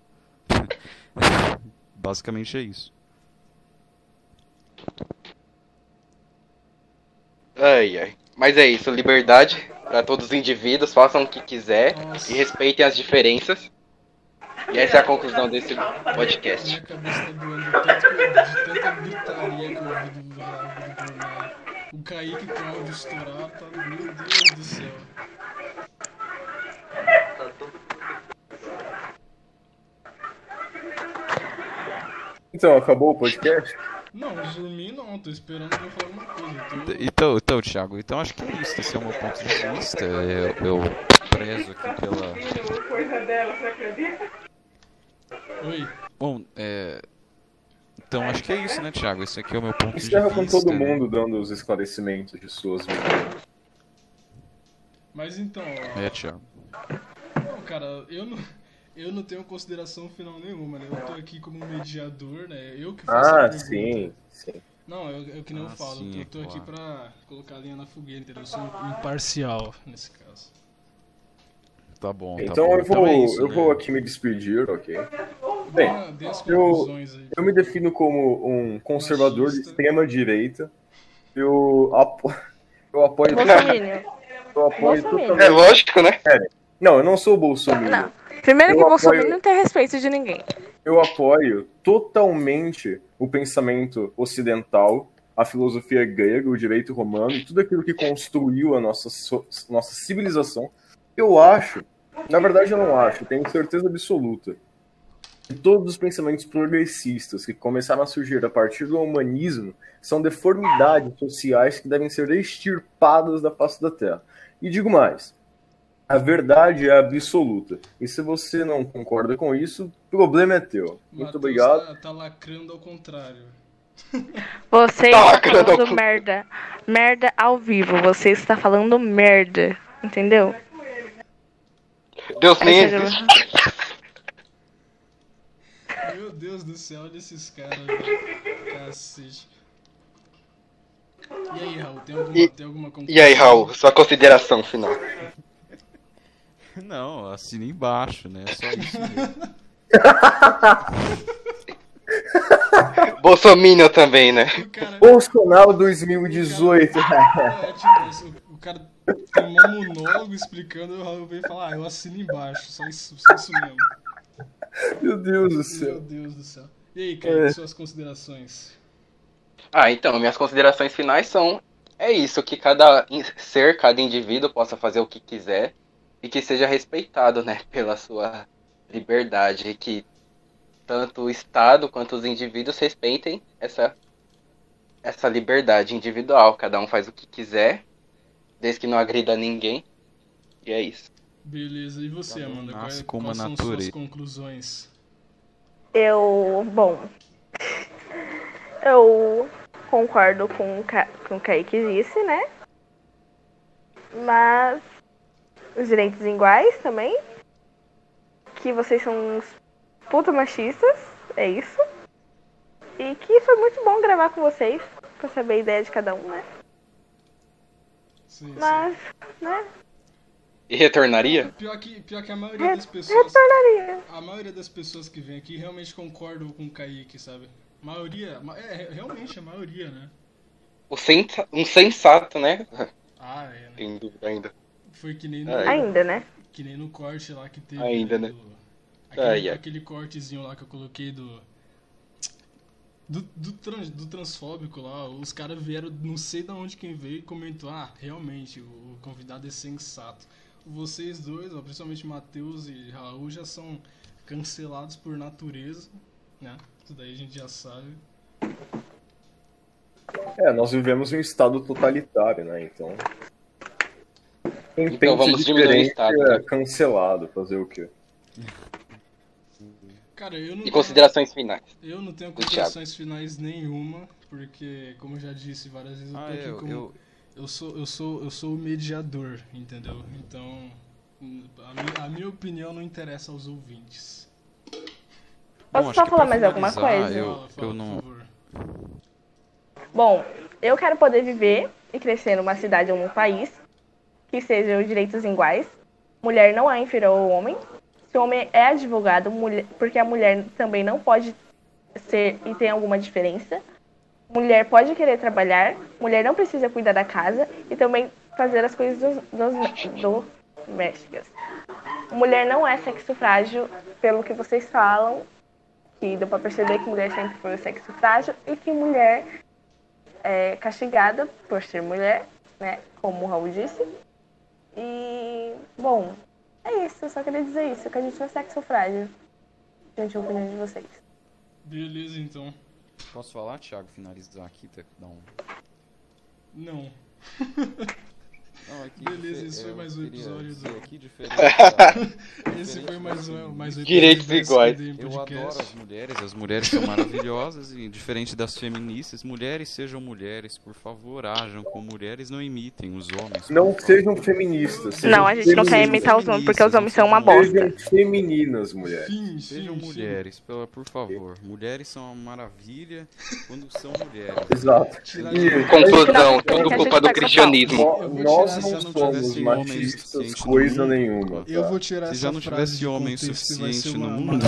*laughs* Basicamente é isso. Ai, ai. Mas é isso, liberdade para todos os indivíduos, façam o que quiser Nossa. e respeitem as diferenças. E essa é a conclusão desse podcast. Minha cabeça tá doendo tanto que eu- de tanta gritaria que eu ouvi do, do, do Bruno. O Kaique com áudio estourado, tá, meu Deus do céu. Então, acabou o podcast? Não, por mim não, tô esperando alguém falar alguma coisa. Eu tô- Então, então, Thiago, então acho que é isso. Esse é o meu ponto de vista. Eu, eu prezo aqui pela. Oi, Bom, é. Então acho que é isso, né, Thiago? Esse aqui é o meu ponto Encerra de com vista. todo né? mundo dando os esclarecimentos de suas vidas. mas então, ó, É, Thiago. não, cara, eu não, eu não tenho consideração final nenhuma, né? Eu tô aqui como mediador, né? Eu que faço a Ah, sim, sim. Não, eu, eu que nem eu Ah, falo, sim, eu é tô, tô aqui pra colocar a linha na fogueira, entendeu? Eu sou imparcial nesse caso. Tá bom, tá Então bom. eu vou, é isso, eu né? vou aqui me despedir, ok? Bem, Ah, eu- eu me defino como um conservador de Machista. extrema direita. Eu, apo... *laughs* eu apoio. Bolsominion. *laughs* Eu apoio Bolsominion. É lógico, né? Não, eu não sou bolsominion. Primeiro Eu que apoio- Bolsonaro não tem respeito de ninguém. Eu apoio totalmente o pensamento ocidental a filosofia grega, o direito romano e tudo aquilo que construiu a nossa, nossa civilização, eu acho, na verdade eu não acho, tenho certeza absoluta, que todos os pensamentos progressistas que começaram a surgir a partir do humanismo são deformidades sociais que devem ser extirpadas da face da Terra. E digo mais, a verdade é absoluta. E se você não concorda com isso, o problema é teu. Muito Matheus obrigado. Tá, tá lacrando ao contrário. *laughs* Você Tá, está falando não- merda. Merda ao vivo. Você está falando merda. Entendeu? Deus nem Essa- existe. *laughs* Meu Deus do céu, olha esses caras. Cacete. E aí, Raul, tem alguma, E- tem alguma E aí, Raul, sua consideração final. *laughs* Não, assina embaixo, né? Só isso mesmo. *laughs* Bolsominion também, né? O cara, Bolsonaro 2018. é, tipo, isso, o cara tem um monólogo explicando e o Raul veio falar, ah, eu assino embaixo, só isso, só isso mesmo. Meu Deus do Meu céu. Deus do céu. E aí, Kaique, É. suas considerações? Ah, então, minhas considerações finais são: é isso, que cada ser, cada indivíduo possa fazer o que quiser e que seja respeitado, né, *laughs* pela sua liberdade. E que tanto o Estado quanto os indivíduos respeitem essa, essa liberdade individual. Cada um faz o que quiser, desde que não agrida ninguém. E é isso. Beleza, e você, Amanda? nasce Quais, como quais a são suas natureza. conclusões? Eu. Bom. Eu concordo com o, Ca... com o Kaique disse, né? Mas. Os direitos iguais também. Que vocês são uns puta machistas. É isso. E que foi muito bom gravar com vocês. Pra saber a ideia de cada um, né? Sim, sim. Mas. Né? E retornaria? Pior que, pior que a maioria das pessoas. Retornaria. A maioria das pessoas que vem aqui realmente concordam com o Kaique, sabe? Maioria. ma- É, realmente a maioria, né? O sensa- um sensato, né? Ah, é, né? Tem dúvida ainda. Foi que nem no. Ainda, né? que nem no corte lá que teve. Ainda, né? do- aquele, Ai, ai. aquele cortezinho lá que eu coloquei do. Do, do, trans, do transfóbico lá, os caras vieram, não sei de onde quem veio e comentou, ah, realmente, o, o convidado é sensato. Vocês dois, ó, principalmente Matheus e Raul, já são cancelados por natureza, né? Isso daí a gente já sabe. É, nós vivemos em um estado totalitário, né? Então. Quem Então vamos o diferente estado, né? é cancelado. Fazer o quê? Cara, eu não E considerações finais. Eu não tenho considerações finais nenhuma, porque, como eu já disse várias vezes, eu tô Ah, aqui eu, como. eu, Eu sou, eu sou, eu sou o mediador, entendeu? Então, a, mi- a minha opinião não interessa aos ouvintes. Posso acho só falar mais alguma coisa? Eu, Fala, fala, eu não. por favor. Bom, eu quero poder viver e crescer numa cidade ou num país que sejam direitos iguais. Mulher não é inferior ao homem. Se o homem é advogado, mulher, porque a mulher também não pode ser e tem alguma diferença. Mulher pode querer trabalhar, mulher não precisa cuidar da casa e também fazer as coisas dos, dos, domésticas. Mulher não é sexo frágil, pelo que vocês falam, que deu pra perceber que mulher sempre foi o sexo frágil e que mulher é castigada por ser mulher, né? Como o Raul disse. E, bom, é isso. Eu só queria dizer isso, que a gente não é sexo frágil. Gente, a opinião de vocês. Beleza, então. Posso falar, Thiago, finalizar aqui? Tá, dar um... Não. *laughs* Não, é Beleza, esse foi eu mais um episódio do- aqui diferenciar. *laughs* Esse foi mais um, mais um. SPDM Eu adoro as mulheres, as mulheres são maravilhosas e diferente das feministas, mulheres sejam mulheres, por favor, ajam como mulheres, não imitem os homens. Não sejam feministas. Sejam Não, a gente não quer imitar os homens, porque os homens são uma bosta. Sejam femininas, mulheres. Fim, Sejam fim, fim. mulheres, pela- por favor. Mulheres são uma maravilha quando são mulheres. Exato. E- Conclusão, tudo culpa do cristianismo. Nó- Eu vou Nós não essa- somos tivesse homem machistas, coisa mundo. nenhuma. Eu tá? vou tirar Se essa já não tivesse de homem e suficiente no mundo.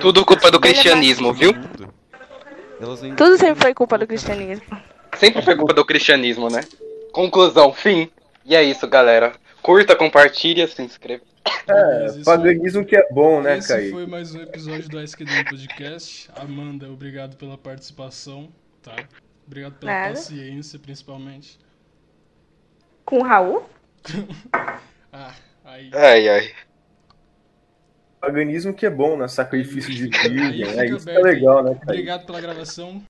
Tudo não culpa do cristianismo, viu? Tudo sempre foi culpa do cristianismo. Sempre foi culpa do cristianismo, né? Conclusão, fim. E é isso, galera. Curta, compartilha, se inscreva. É, isso- paganismo que é bom, né, Esse Kaique? foi mais um episódio do SQD Podcast. Amanda, obrigado pela participação. tá? Obrigado pela Nada. paciência, principalmente. Com o Raul? *laughs* Ah, aí. Ai, ai. Paganismo que é bom, né? Sacrifício de *laughs* Aí virgem. fica É isso é legal, né, cara? Obrigado pela gravação.